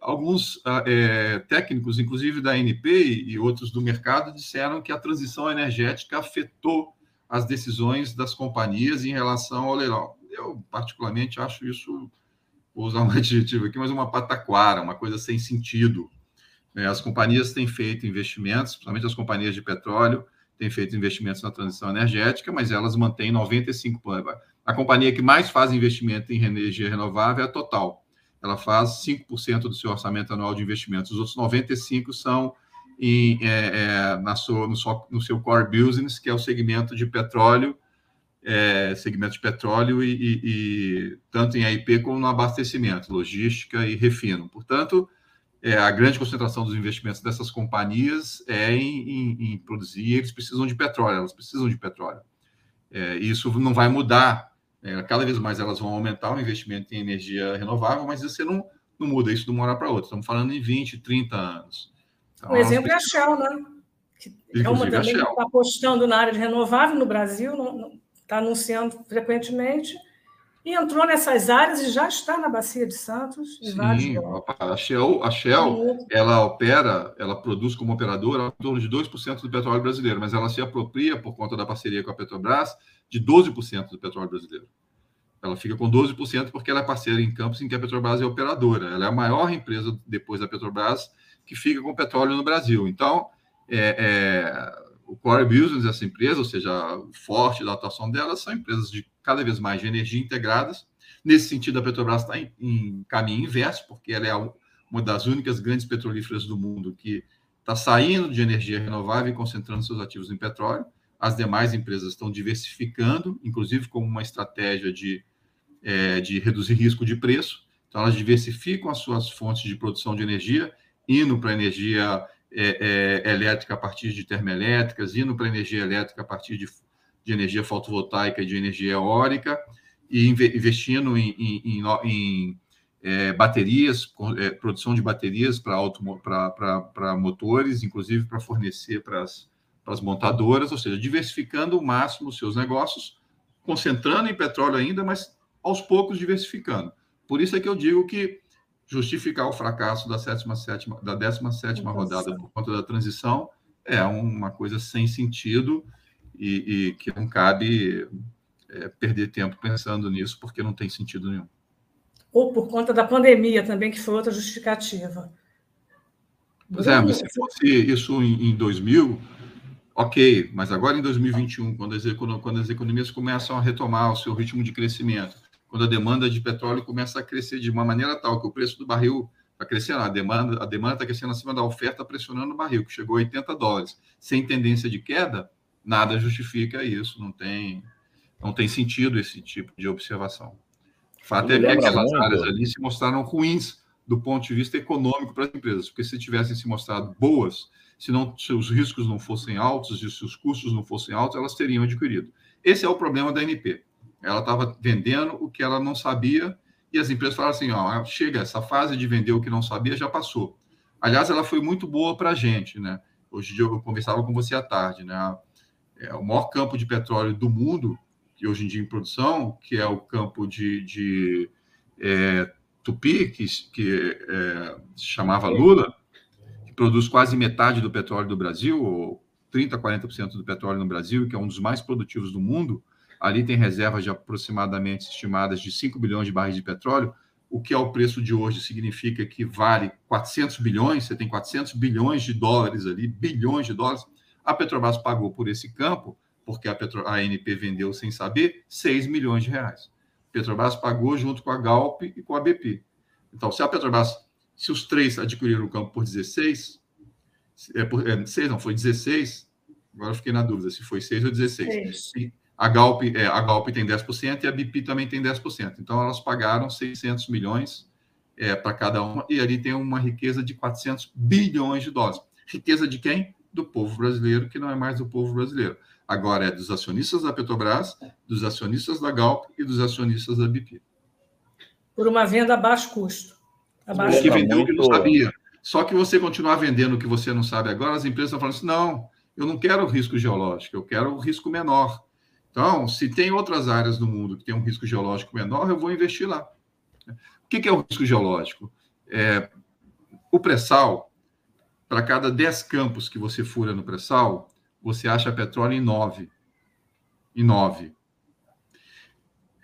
alguns uh, é, técnicos, inclusive da ANP e outros do mercado, disseram que a transição energética afetou as decisões das companhias em relação ao leilão. Eu, particularmente, acho isso, vou usar um adjetivo aqui, mas uma pataquara, uma coisa sem sentido. É, as companhias têm feito investimentos, principalmente as companhias de petróleo, têm feito investimentos na transição energética, mas elas mantêm 95%. A companhia que mais faz investimento em energia renovável é a Total ela faz 5% do seu orçamento anual de investimentos. Os outros 95% são em, é, é, na sua, no, seu, no seu core business, que é o segmento de petróleo é, segmento de petróleo e, e, e, tanto em AIP como no abastecimento, logística e refino. Portanto, é, a grande concentração dos investimentos dessas companhias é em, em, em produzir, eles precisam de petróleo, elas precisam de petróleo. É, isso não vai mudar, é, cada vez mais elas vão aumentar o investimento em energia renovável, mas você não, não muda isso de uma hora para outra. Estamos falando em 20, 30 anos. Então, o exemplo é a Shell, né? Que é uma também que está apostando na área de renovável no Brasil, está anunciando frequentemente e entrou nessas áreas e já está na Bacia de Santos. Sim, a Shell, a Shell ela opera, ela produz como operadora em torno de 2% do petróleo brasileiro, mas ela se apropria, por conta da parceria com a Petrobras, de 12% do petróleo brasileiro. Ela fica com 12% porque ela é parceira em campos em que a Petrobras é operadora. Ela é a maior empresa, depois da Petrobras, que fica com petróleo no Brasil. Então, é, é, o core business dessa empresa, ou seja, forte da atuação dela, são empresas de cada vez mais de energia integradas. Nesse sentido, a Petrobras está em, em, caminho inverso, porque ela é uma das únicas grandes petrolíferas do mundo que está saindo de energia renovável e concentrando seus ativos em petróleo. As demais empresas estão diversificando, inclusive como uma estratégia de, é, de reduzir risco de preço. Então, elas diversificam as suas fontes de produção de energia, indo para energia é, é, elétrica a partir de termoelétricas, indo para energia elétrica a partir de, de energia fotovoltaica e de energia eólica, e investindo em, em, em, em é, baterias, é, produção de baterias para motores, inclusive para fornecer para as, montadoras, ou seja, diversificando ao máximo os seus negócios, concentrando em petróleo ainda, mas aos poucos diversificando. Por isso é que eu digo que justificar o fracasso da sétima, sétima da 17 rodada por conta da transição é uma coisa sem sentido e, e que não cabe é, perder tempo pensando nisso, porque não tem sentido nenhum. Ou por conta da pandemia também, que foi outra justificativa. Pois é, mas se fosse isso em, em 2000, ok, mas agora em 2021, quando as, quando as economias começam a retomar o seu ritmo de crescimento, quando a demanda de petróleo começa a crescer de uma maneira tal que o preço do barril está crescendo, a demanda a demanda está crescendo acima da oferta, pressionando o barril, que chegou a 80 dólares, sem tendência de queda, nada justifica isso, não tem, não tem sentido esse tipo de observação. O fato é que aquelas muito. áreas ali se mostraram ruins do ponto de vista econômico para as empresas, porque se tivessem se mostrado boas, se, não, se os riscos não fossem altos e se os custos não fossem altos, elas teriam adquirido. Esse é o problema da NP. Ela estava vendendo o que ela não sabia e as empresas falaram assim: ó, chega, essa fase de vender o que não sabia já passou. Aliás, ela foi muito boa para a gente, né? Hoje eu conversava com você à tarde, né? É o maior campo de petróleo do mundo, que hoje em dia em produção, que é o campo de, de é, Tupi, que, que é, chamava Lula, que produz quase metade do petróleo do Brasil, ou 30%, 40% do petróleo no Brasil, que é um dos mais produtivos do mundo, Ali tem reservas de aproximadamente estimadas de 5 bilhões de barris de petróleo, o que ao preço de hoje significa que vale 400 bilhões, você tem 400 bilhões de dólares ali, bilhões de dólares. A Petrobras pagou por esse campo, porque a, Petro, a ANP vendeu sem saber, 6 milhões de reais. A Petrobras pagou junto com a Galp e com a BP. Então, se a Petrobras, se os três adquiriram o campo por 16, é, por, é, 6 não, foi 16, agora eu fiquei na dúvida se foi 6 ou 16. É a Galp, é, a Galp tem 10% e a BP também tem 10%. Então, elas pagaram 600 milhões é, para cada uma, e ali tem uma riqueza de 400 bilhões de dólares. Riqueza de quem? Do povo brasileiro, que não é mais do povo brasileiro. Agora é dos acionistas da Petrobras, dos acionistas da Galp e dos acionistas da BP. Por uma venda a baixo custo. A baixo que vendeu o que não sabia. Só que você continuar vendendo o que você não sabe agora, as empresas estão falando assim: não, eu não quero risco geológico, eu quero o risco menor. Então, se tem outras áreas do mundo que tem um risco geológico menor, eu vou investir lá. O que é o risco geológico? É, o pré-sal, para cada 10 campos que você fura no pré-sal, você acha petróleo em 9. Em 9.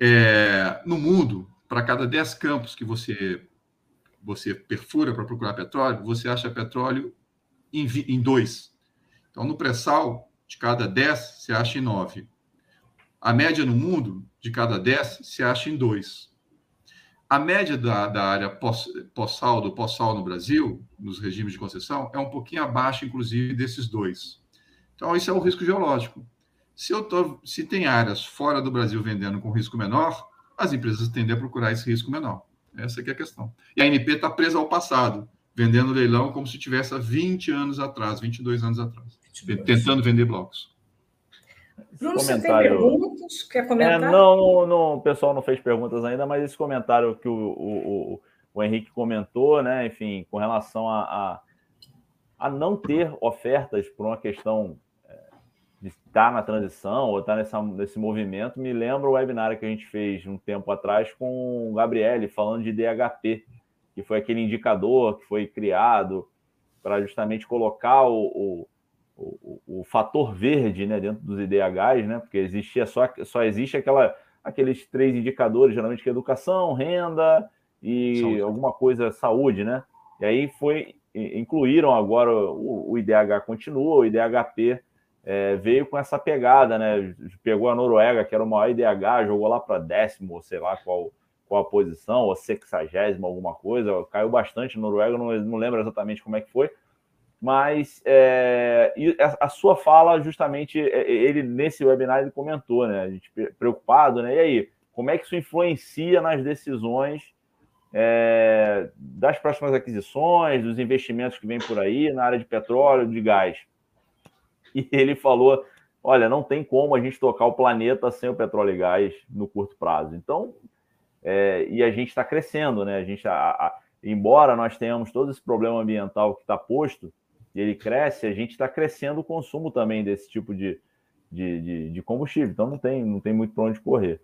É, no mundo, para cada 10 campos que você, você perfura para procurar petróleo, você acha petróleo em, em 2. Então, no pré-sal, de cada 10, você acha em 9. A média no mundo, de cada 10, se acha em 2. A média da, da área pós-sal, do pós-sal no Brasil, nos regimes de concessão, é um pouquinho abaixo, inclusive, desses dois. Então, isso é o risco geológico. Se, eu tô, se tem áreas fora do Brasil vendendo com risco menor, as empresas tendem a procurar esse risco menor. Essa é a questão. E a ANP está presa ao passado, vendendo leilão como se tivesse há 20 anos atrás, 22 anos atrás, 22. tentando vender blocos. Bruno, você tem perguntas? Quer comentar? É, não, não, o pessoal não fez perguntas ainda, mas esse comentário que o, o, o, o Henrique comentou, né, enfim, com relação a, a, a não ter ofertas por uma questão de estar na transição ou estar nessa, nesse movimento, me lembra o webinar que a gente fez um tempo atrás com o Gabriele, falando de DHP, que foi aquele indicador que foi criado para justamente colocar o, o, o, o, fator verde né, dentro dos IDHs, né, porque existia só, só existe aquela, aqueles três indicadores, geralmente que é educação, renda e saúde. alguma coisa, saúde, né? E aí foi, incluíram agora o, o IDH continua, o IDHP é, veio com essa pegada, né? Pegou a Noruega, que era o maior IDH, jogou lá para décimo, ou sei lá qual, qual a posição, ou sexagésimo, alguma coisa. Caiu bastante a Noruega, não, não lembro exatamente como é que foi. Mas é, a, sua fala, justamente, é, é, ele nesse webinar ele comentou, né? A gente preocupado, né? E aí, como é que isso influencia nas decisões é, das próximas aquisições, dos investimentos que vêm por aí na área de petróleo, de gás? e ele falou: olha, não tem como a gente tocar o planeta sem o petróleo e gás no curto prazo. Então, é, e a gente está crescendo, né? A gente, a, a, embora nós tenhamos todo esse problema ambiental que está posto, ele cresce, a gente está crescendo o consumo também desse tipo de, de, de, de, combustível. Então não tem, não tem muito para onde correr.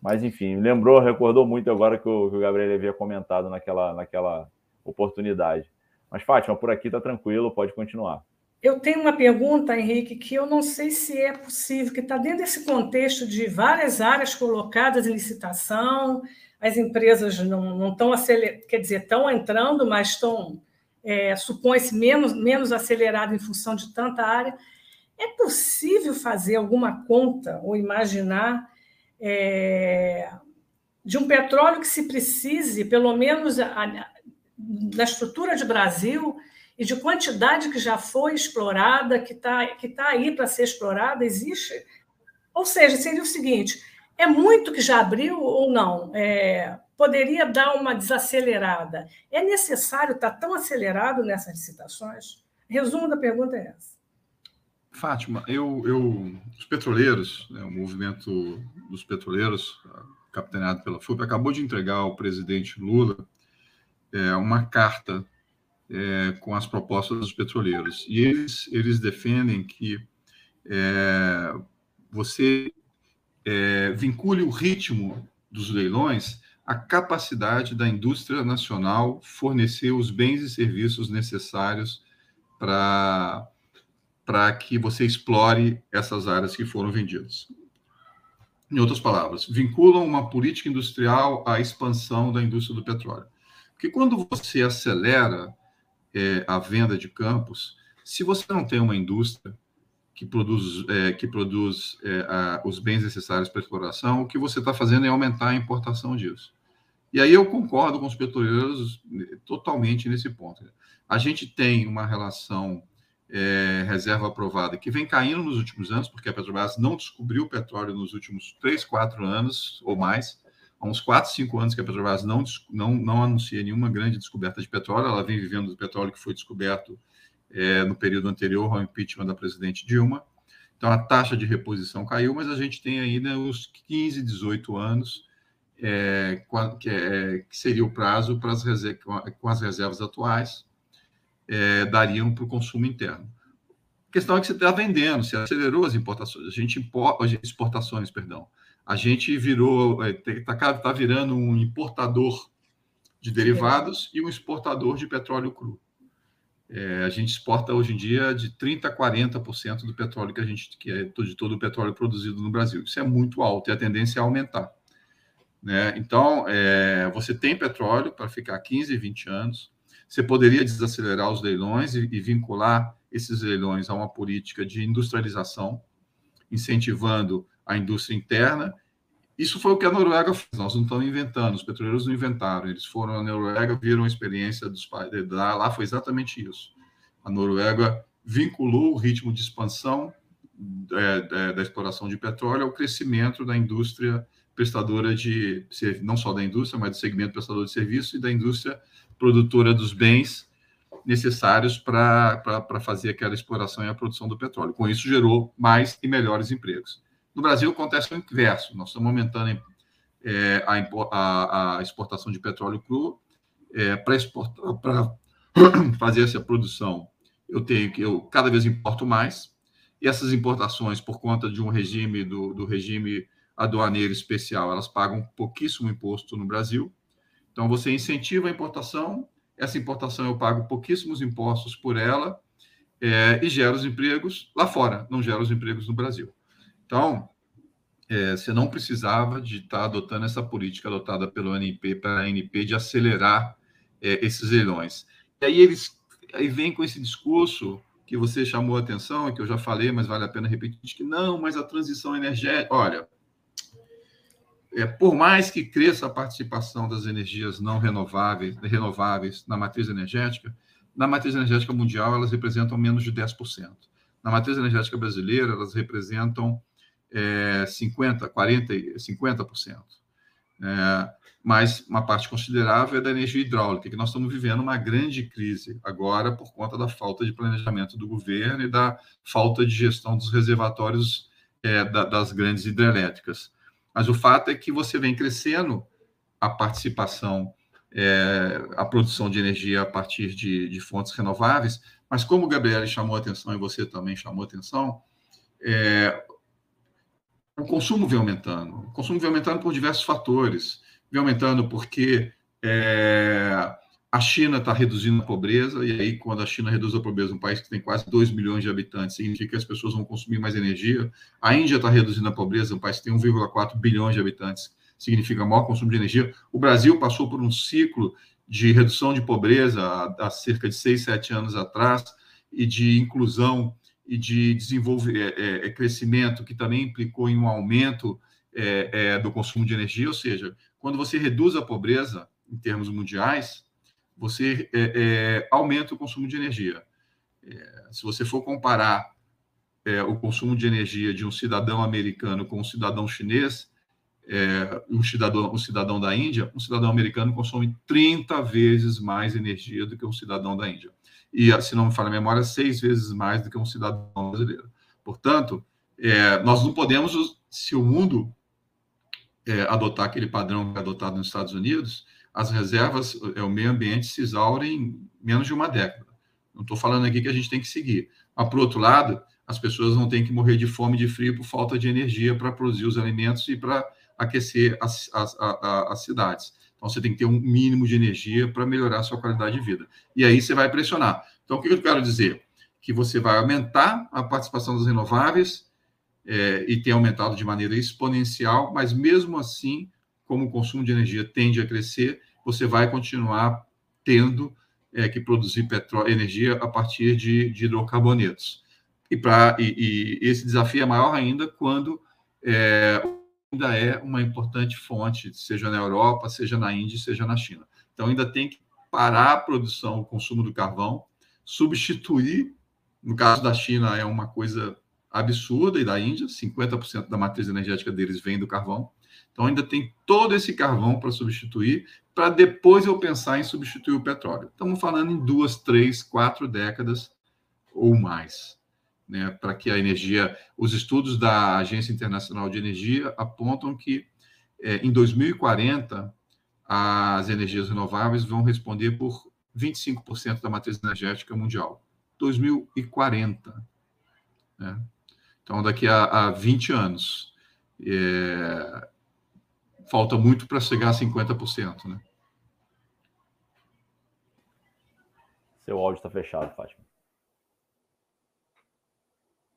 Mas enfim, lembrou, recordou muito agora que o, que o Gabriel havia comentado naquela, naquela oportunidade. Mas, Fátima, por aqui está tranquilo, pode continuar. Eu tenho uma pergunta, Henrique, que eu não sei se é possível, que está dentro desse contexto de várias áreas colocadas em licitação, as empresas não, não estão quer dizer, estão entrando, mas estão, é, supõe-se, menos, menos acelerado em função de tanta área. É possível fazer alguma conta ou imaginar é, de um petróleo que se precise, pelo menos na estrutura de Brasil, e de quantidade que já foi explorada, que está que tá aí para ser explorada, existe. Ou seja, seria o seguinte: é muito que já abriu ou não? É, poderia dar uma desacelerada. É necessário estar tá tão acelerado nessas licitações? Resumo da pergunta é essa. Fátima, eu, eu os petroleiros, né, o movimento dos petroleiros, capitaneado pela FUP, acabou de entregar ao presidente Lula é, uma carta é, com as propostas dos petroleiros. E eles, eles defendem que é, você é, vincule o ritmo dos leilões à capacidade da indústria nacional fornecer os bens e serviços necessários para que você explore essas áreas que foram vendidas. Em outras palavras, vinculam uma política industrial à expansão da indústria do petróleo. Porque quando você acelera é, a venda de campos, se você não tem uma indústria que produz, é, que produz é, a, os bens necessários para a exploração, o que você está fazendo é aumentar a importação disso. E aí eu concordo com os petroleiros né, totalmente nesse ponto. A gente tem uma relação é, reserva aprovada que vem caindo nos últimos anos, porque a Petrobras não descobriu petróleo nos últimos três, quatro anos ou mais há uns 4, 5 anos que a Petrobras não, não, não anuncia nenhuma grande descoberta de petróleo, ela vem vivendo do petróleo que foi descoberto é, no período anterior ao impeachment da presidente Dilma. Então, a taxa de reposição caiu, mas a gente tem ainda uns 15, 18 anos, é, que, é, que, seria o prazo para as reservas, com as reservas atuais, é, dariam para o consumo interno. A questão é que você está vendendo, você acelerou as importações, a gente exportações, perdão a gente virou, está é, tá virando um importador de derivados e um exportador de petróleo cru. É, a gente exporta hoje em dia de 30% a 40% do petróleo que a gente que é de todo o petróleo produzido no Brasil. Isso é muito alto e a tendência é aumentar. Né? Então, é, você tem petróleo para ficar 15, 20 anos. Você poderia desacelerar os leilões e, e vincular esses leilões a uma política de industrialização, incentivando a indústria interna. Isso foi o que a Noruega fez, nós não estamos inventando, os petroleiros não inventaram, eles foram à Noruega, viram a experiência dos pais, lá foi exatamente isso. A Noruega vinculou o ritmo de expansão é, da exploração de petróleo é o crescimento da indústria prestadora de, não só da indústria, mas do segmento prestador de serviço e da indústria produtora dos bens necessários para fazer aquela exploração e a produção do petróleo. Com isso, gerou mais e melhores empregos. No Brasil, acontece o inverso. Nós estamos aumentando é, a, a, a, exportação de petróleo cru é, para fazer essa produção. Eu tenho que eu cada vez importo mais e essas importações, por conta de um regime do, do regime aduaneiro especial, elas pagam pouquíssimo imposto no Brasil. Então, você incentiva a importação, essa importação eu pago pouquíssimos impostos por ela é, e gera os empregos lá fora, não gera os empregos no Brasil. Então, é, você não precisava de estar adotando essa política adotada pelo ANP para a ANP de acelerar é, esses leilões. E aí eles aí vem com esse discurso que você chamou a atenção, que eu já falei, mas vale a pena repetir, que não, mas a transição energética, olha, é, por mais que cresça a participação das energias não renováveis, renováveis na matriz energética, na matriz energética mundial elas representam menos de 10%. Na matriz energética brasileira, elas representam é, 50%, 40%, 50%. É, mas uma parte considerável é da energia hidráulica, que nós estamos vivendo uma grande crise agora por conta da falta de planejamento do governo e da falta de gestão dos reservatórios é, da, das grandes hidrelétricas. Mas o fato é que você vem crescendo a participação, é, a produção de energia a partir de, de, fontes renováveis, mas como o Gabriel chamou atenção e você também chamou atenção, é, o consumo vem aumentando. O consumo vem aumentando por diversos fatores. Vem aumentando porque é, a China está reduzindo a pobreza, e aí, quando a China reduz a pobreza, um país que tem quase 2 milhões de habitantes, significa que as pessoas vão consumir mais energia. A Índia está reduzindo a pobreza, um país que tem 1,4 bilhões de habitantes, significa maior consumo de energia. O Brasil passou por um ciclo de redução de pobreza há, há cerca de 6, 7 anos atrás, e de inclusão e de desenvolvimento, é, é, é, crescimento, que também implicou em um aumento é, é, do consumo de energia, ou seja, quando você reduz a pobreza em termos mundiais, você é, aumenta o consumo de energia. se você for comparar o consumo de energia de um cidadão americano com um cidadão chinês, um, cidadão, um cidadão da Índia, um cidadão americano consome 30 vezes mais energia do que um cidadão da Índia e, se não me falha a memória, seis vezes mais do que um cidadão brasileiro. Portanto, é, nós não podemos, se o mundo é, adotar aquele padrão que é adotado nos Estados Unidos, as reservas, é, o meio ambiente se exaurem em menos de uma década. Não estou falando aqui que a gente tem que seguir. Mas, por outro lado, as pessoas não têm que morrer de fome e de frio por falta de energia para produzir os alimentos e para aquecer as, as, as, as cidades. Então, você tem que ter um mínimo de energia para melhorar a sua qualidade de vida. E aí você vai pressionar. Então, o que eu quero dizer? Que você vai aumentar a participação das renováveis é, e tem aumentado de maneira exponencial, mas mesmo assim, como o consumo de energia tende a crescer, você vai continuar tendo é, que produzir petróleo, energia a partir de, de hidrocarbonetos. E, pra, e, e, esse desafio é maior ainda quando é, ainda é uma importante fonte, seja na Europa, seja na Índia, seja na China. Então, ainda tem que parar a produção, o consumo do carvão, substituir, no caso da China, é uma coisa absurda, e da Índia, 50% da matriz energética deles vem do carvão. Então, ainda tem todo esse carvão para substituir, para depois eu pensar em substituir o petróleo. Estamos falando em duas, três, quatro décadas ou mais né, para que a energia. Os estudos da Agência Internacional de Energia apontam que é, em 2040 as energias renováveis vão responder por 25% da matriz energética mundial. 2040. Né? Então, daqui a, a 20 anos. É, falta muito para chegar a 50%. Né? Seu áudio está fechado, Fátima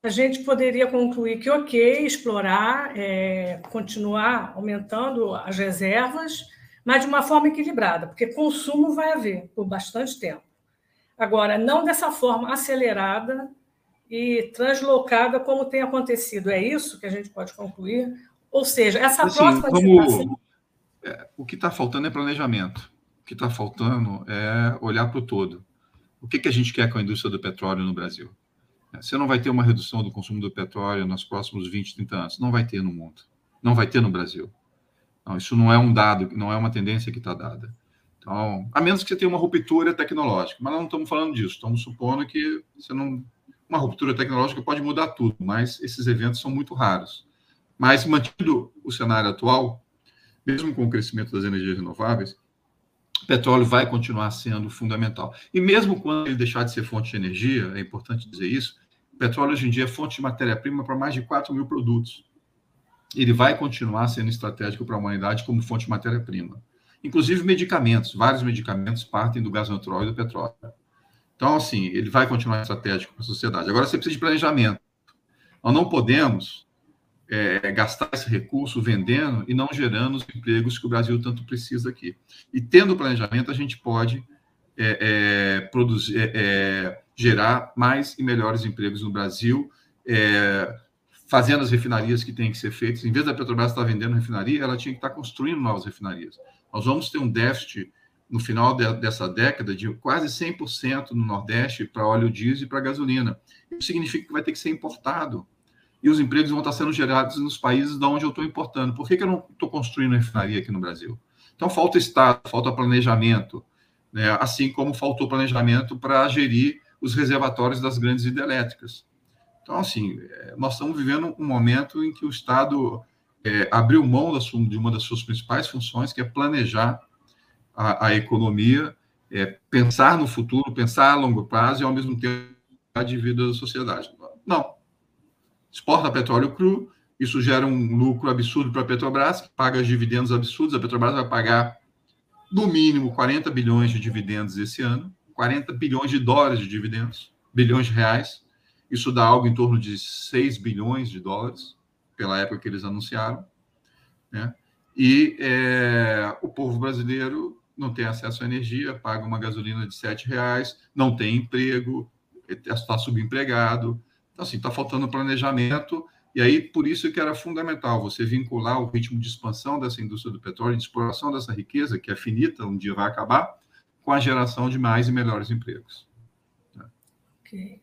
a gente poderia concluir que, ok, explorar, é, continuar aumentando as reservas, mas de uma forma equilibrada, porque consumo vai haver por bastante tempo. Agora, não dessa forma acelerada e translocada como tem acontecido. É isso que a gente pode concluir? Ou seja, essa assim, próxima como... É, o que está faltando é planejamento. O que está faltando é olhar para o todo. O que, que a gente quer com a indústria do petróleo no Brasil? Você não vai ter uma redução do consumo do petróleo nos próximos 20, 30 anos. Não vai ter no mundo. Não vai ter no Brasil. Não, isso não é um dado, não é uma tendência que está dada. Então, a menos que você tenha uma ruptura tecnológica. Mas não estamos falando disso. Estamos supondo que você não, uma ruptura tecnológica pode mudar tudo, mas esses eventos são muito raros. Mas, mantido o cenário atual, mesmo com o crescimento das energias renováveis, o petróleo vai continuar sendo fundamental. E mesmo quando ele deixar de ser fonte de energia, é importante dizer isso, o petróleo hoje em dia é fonte de matéria-prima para mais de 4 mil produtos. Ele vai continuar sendo estratégico para a humanidade como fonte de matéria-prima. Inclusive medicamentos, vários medicamentos partem do gás natural e do petróleo. Então, assim, ele vai continuar estratégico para a sociedade. Agora, você precisa de planejamento. Nós não podemos é, gastar esse recurso vendendo e não gerando os empregos que o Brasil tanto precisa aqui. E tendo planejamento, a gente pode é, é, produzir, é, é, gerar mais e melhores empregos no Brasil, é, fazendo as refinarias que têm que ser feitas. Em vez da Petrobras estar vendendo refinaria, ela tinha que estar construindo novas refinarias. Nós vamos ter um déficit no final de, dessa década de quase 100% no Nordeste para óleo diesel e para gasolina. Isso significa que vai ter que ser importado e os empregos vão estar sendo gerados nos países de onde eu estou importando. Por que, que eu não estou construindo refinaria aqui no Brasil? Então, falta Estado, falta planejamento, né? assim como faltou planejamento para gerir os reservatórios das grandes hidrelétricas. Então, assim, é, nós estamos vivendo um momento em que o Estado é, abriu mão da sua, de uma das suas principais funções, que é planejar a, a economia, é, pensar no futuro, pensar a longo prazo e, ao mesmo tempo, a de vida da sociedade. Não, exporta petróleo cru, isso gera um lucro absurdo para a Petrobras, que paga dividendos absurdos. A Petrobras vai pagar, no mínimo, 40 bilhões de dividendos esse ano, 40 bilhões de dólares de dividendos, bilhões de reais. Isso dá algo em torno de 6 bilhões de dólares, pela época que eles anunciaram. Né? E é, o povo brasileiro não tem acesso à energia, paga uma gasolina de 7 reais, não tem emprego, está subempregado então, assim, está faltando planejamento, e aí por isso que era fundamental você vincular o ritmo de expansão dessa indústria do petróleo, de exploração dessa riqueza, que é finita, um dia vai acabar, com a geração de mais e melhores empregos. Ok.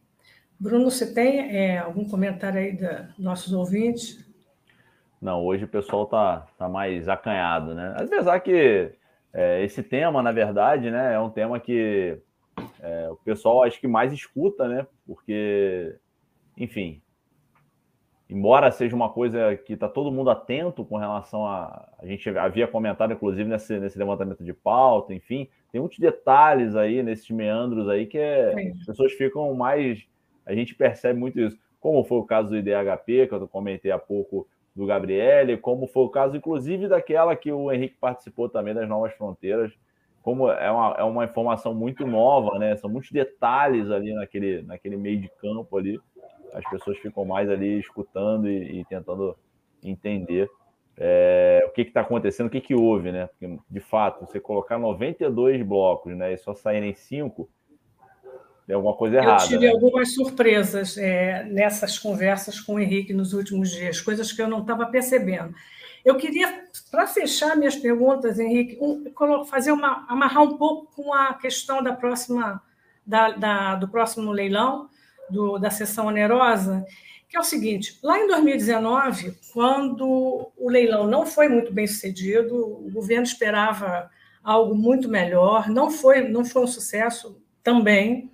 Bruno, você tem é, algum comentário aí dos nossos ouvintes? Não, hoje o pessoal está tá mais acanhado, né? Apesar que é, esse tema, na verdade, né, é um tema que é, o pessoal acho que mais escuta, né? Porque enfim, embora seja uma coisa que está todo mundo atento com relação a. A gente havia comentado, inclusive, nesse, nesse levantamento de pauta, enfim, tem muitos detalhes aí, nesses meandros aí, que é, as pessoas ficam mais. A gente percebe muito isso. Como foi o caso do IDHP, que eu comentei há pouco do Gabriele, como foi o caso, inclusive, daquela que o Henrique participou também das Novas Fronteiras. Como é uma, é uma informação muito nova, né? São muitos detalhes ali naquele, naquele meio de campo ali as pessoas ficam mais ali escutando e, e tentando entender é, o que está acontecendo, o que, que houve, né? Porque, de fato, você colocar 92 blocos né, e só saírem cinco, tem alguma coisa errada. Eu tive né? algumas surpresas é, nessas conversas com o Henrique nos últimos dias, coisas que eu não estava percebendo. Eu queria, para fechar minhas perguntas, Henrique, um, fazer uma, amarrar um pouco com a questão da próxima, da, da, do próximo leilão, do, da sessão onerosa, que é o seguinte: lá em 2019, quando o leilão não foi muito bem sucedido, o governo esperava algo muito melhor, não foi, não foi um sucesso também.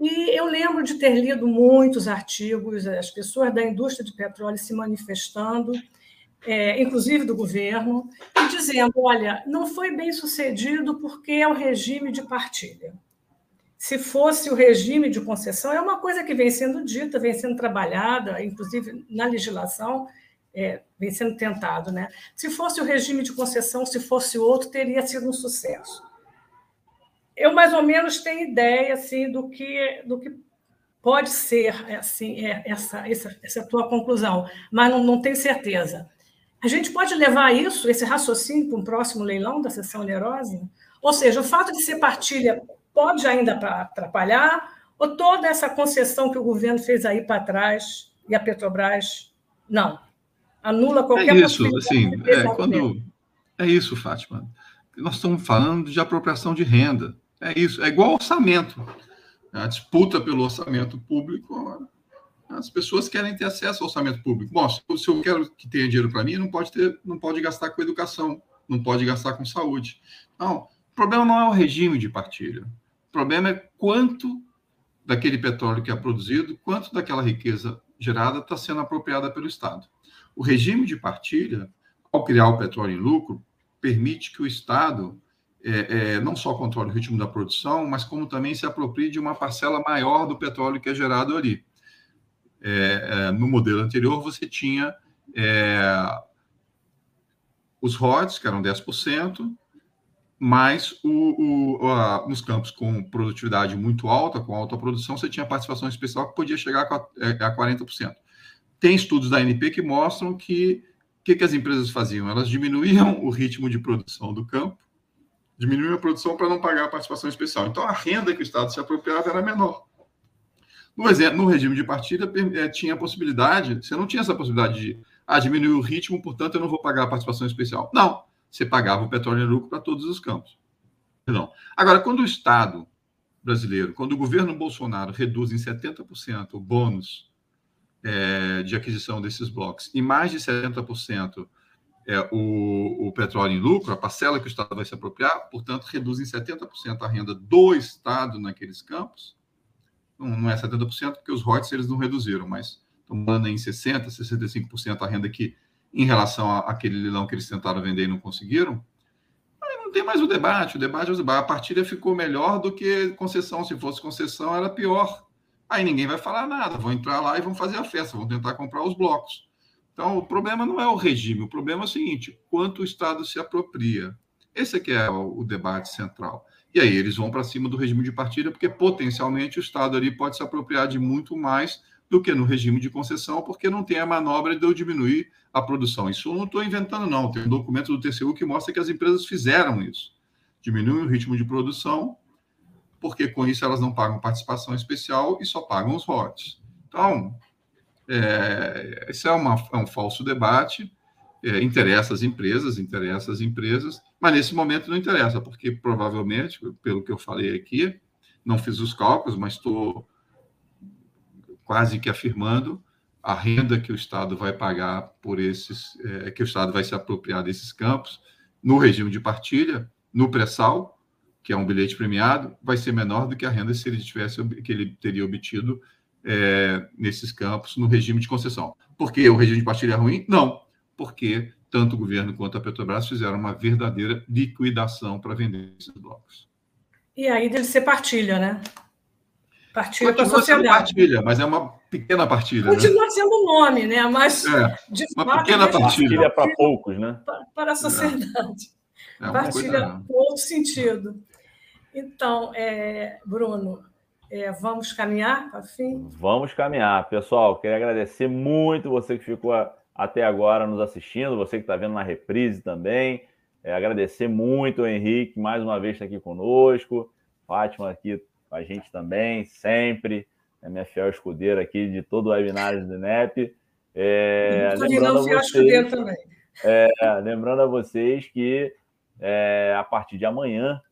E eu lembro de ter lido muitos artigos, as pessoas da indústria de petróleo se manifestando, é, inclusive do governo, e dizendo: olha, não foi bem sucedido porque é o regime de partilha se fosse o regime de concessão, é uma coisa que vem sendo dita, vem sendo trabalhada, inclusive na legislação, é, vem sendo tentado. Né? Se fosse o regime de concessão, se fosse outro, teria sido um sucesso. Eu, mais ou menos, tenho ideia assim, do, que, do que pode ser assim, é, essa, essa, essa tua conclusão, mas não, não tenho certeza. A gente pode levar isso, esse raciocínio, para um próximo leilão da sessão onerosa? Ou seja, o fato de ser partilha pode ainda atrapalhar, ou toda essa concessão que o governo fez aí para trás e a Petrobras, não, anula qualquer é isso, assim, é, quando, é isso, Fátima. Nós estamos falando de apropriação de renda. É isso, é igual orçamento. A disputa pelo orçamento público, as pessoas querem ter acesso ao orçamento público. Bom, se eu quero que tenha dinheiro para mim, não pode ter, não pode gastar com educação, não pode gastar com saúde. Não, o problema não é o regime de partilha. Problema é quanto daquele petróleo que é produzido, quanto daquela riqueza gerada está sendo apropriada pelo Estado. O regime de partilha, ao criar o petróleo em lucro, permite que o Estado é, é, não só controle o ritmo da produção, mas como também se aproprie de uma parcela maior do petróleo que é gerado ali. É, é no modelo anterior, você tinha é, os RODs, que eram 10%, mas o, o, a, nos campos com produtividade muito alta, com alta produção, você tinha participação especial que podia chegar a, a 40%. Tem estudos da ANP que mostram que o que, que as empresas faziam? Elas diminuíam o ritmo de produção do campo, diminuíam a produção para não pagar a participação especial. Então, a renda que o Estado se apropriava era menor. No, exemplo, no regime de partilha, eh, tinha a possibilidade, você não tinha essa possibilidade de ah, diminuir o ritmo, portanto, eu não vou pagar a participação especial. Não você pagava o petróleo em lucro para todos os campos. Não. Agora, quando o Estado brasileiro, quando o governo Bolsonaro reduz em 70% o bônus é, de aquisição desses blocos e mais de 70% é, o, o petróleo em lucro, a parcela que o Estado vai se apropriar, portanto, reduz em 70% a renda do Estado naqueles campos. Não, não é 70%, porque os royalties eles não reduziram, mas estão falando em 60%, 65% a renda que em relação àquele leilão que eles tentaram vender e não conseguiram, aí não tem mais o debate. O debate é a partilha ficou melhor do que concessão. Se fosse concessão, era pior. Aí ninguém vai falar nada, vão entrar lá e vão fazer a festa, vão tentar comprar os blocos. Então, o problema não é o regime, o problema é o seguinte: quanto o Estado se apropria. Esse é que é o, o debate central. E aí eles vão para cima do regime de partilha, porque potencialmente o Estado ali pode se apropriar de muito mais do que no regime de concessão, porque não tem a manobra de eu diminuir a produção. Isso eu não estou inventando, não. Tem um documento do TCU que mostra que as empresas fizeram isso. Diminuem o ritmo de produção, porque com isso elas não pagam participação especial e só pagam os royalties. Então, é, esse é, uma, é um falso debate. É, interessa as empresas, interessa as empresas, mas nesse momento não interessa, porque provavelmente, pelo que eu falei aqui, não fiz os cálculos, mas estou quase que afirmando a renda que o Estado vai pagar por esses, é, que o Estado vai se apropriar desses campos no regime de partilha, no pré-sal, que é um bilhete premiado, vai ser menor do que a renda se ele tivesse que ele teria obtido é, nesses campos no regime de concessão. Por que o regime de partilha é ruim? Não, porque tanto o governo quanto a Petrobras fizeram uma verdadeira liquidação para vender esses blocos. E aí deve ser partilha, né? Partilha com a sociedade. Partilha, mas é uma pequena partilha. Né? Continua né? sendo um nome, né? Mas é, uma pequena partilha. para poucos, né? Para a sociedade. É. É partilha com outro sentido. Então, é, Bruno, é, vamos caminhar para fim? Vamos caminhar. Pessoal, queria agradecer muito você que ficou até agora nos assistindo, você que está vendo na reprise também. É, agradecer muito o Henrique, mais uma vez está aqui conosco. Fátima aqui com a gente também, sempre. É minha fiel escudeira aqui de todo o webinar do INEP. É, lembrando, a vocês, também. É, lembrando a vocês que é, a partir de amanhã,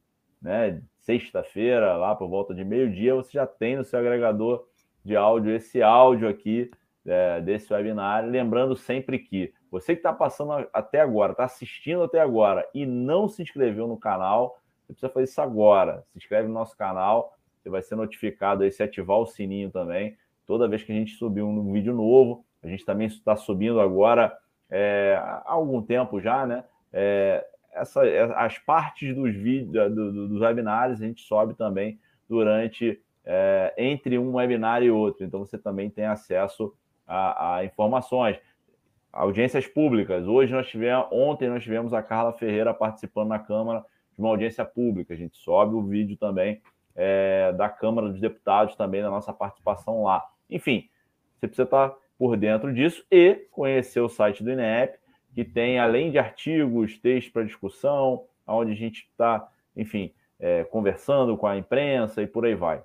né, sexta-feira, lá por volta de meio-dia, você já tem no seu agregador de áudio esse áudio aqui é, desse webinar. Lembrando sempre que você que está passando até agora, está assistindo até agora e não se inscreveu no canal, você precisa fazer isso agora. Se inscreve no nosso canal, você vai ser notificado aí se ativar o sininho também. Toda vez que a gente subir um vídeo novo, a gente também está subindo agora é, há algum tempo já, né? É, essa, é, as partes dos vídeos, do, do, dos webinários, a gente sobe também durante, é, entre um webinar e outro. Então você também tem acesso a, a informações. Audiências públicas. Hoje nós tivemos, ontem nós tivemos a Carla Ferreira participando na Câmara de uma audiência pública. A gente sobe o vídeo também é, da Câmara dos Deputados também, da nossa participação lá. Enfim, você precisa estar por dentro disso e conhecer o site do INEP, que tem, além de artigos, textos para discussão, onde a gente está, enfim, é, conversando com a imprensa e por aí vai.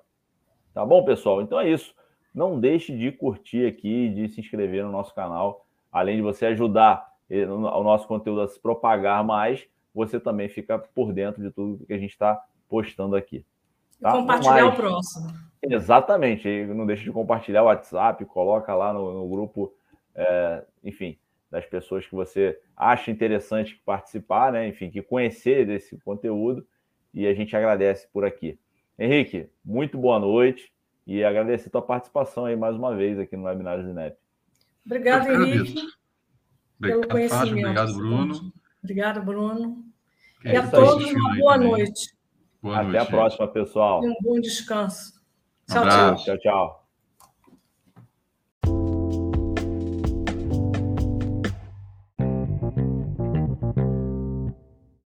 Tá bom, pessoal? Então é isso. Não deixe de curtir aqui, de se inscrever no nosso canal. Além de você ajudar eh, o nosso conteúdo a se propagar mais, você também fica por dentro de tudo que a gente está postando aqui. Tá? compartilhar o próximo. Exatamente. Não deixe de compartilhar o WhatsApp, coloca lá no, no grupo, é, enfim, das pessoas que você acha interessante participar, né? Enfim, que conhecer desse conteúdo. E a gente agradece por aqui. Henrique, muito boa noite e agradecer a tua participação aí mais uma vez aqui no Webinar Zinep. Obrigado, Henrique. Obrigado, pelo Fábio, obrigado, Bruno. Obrigado, Bruno. e a todos uma boa noite. Boa Até noite, a próxima, pessoal. Um bom descanso. Tchau, um tchau. Tchau, tchau.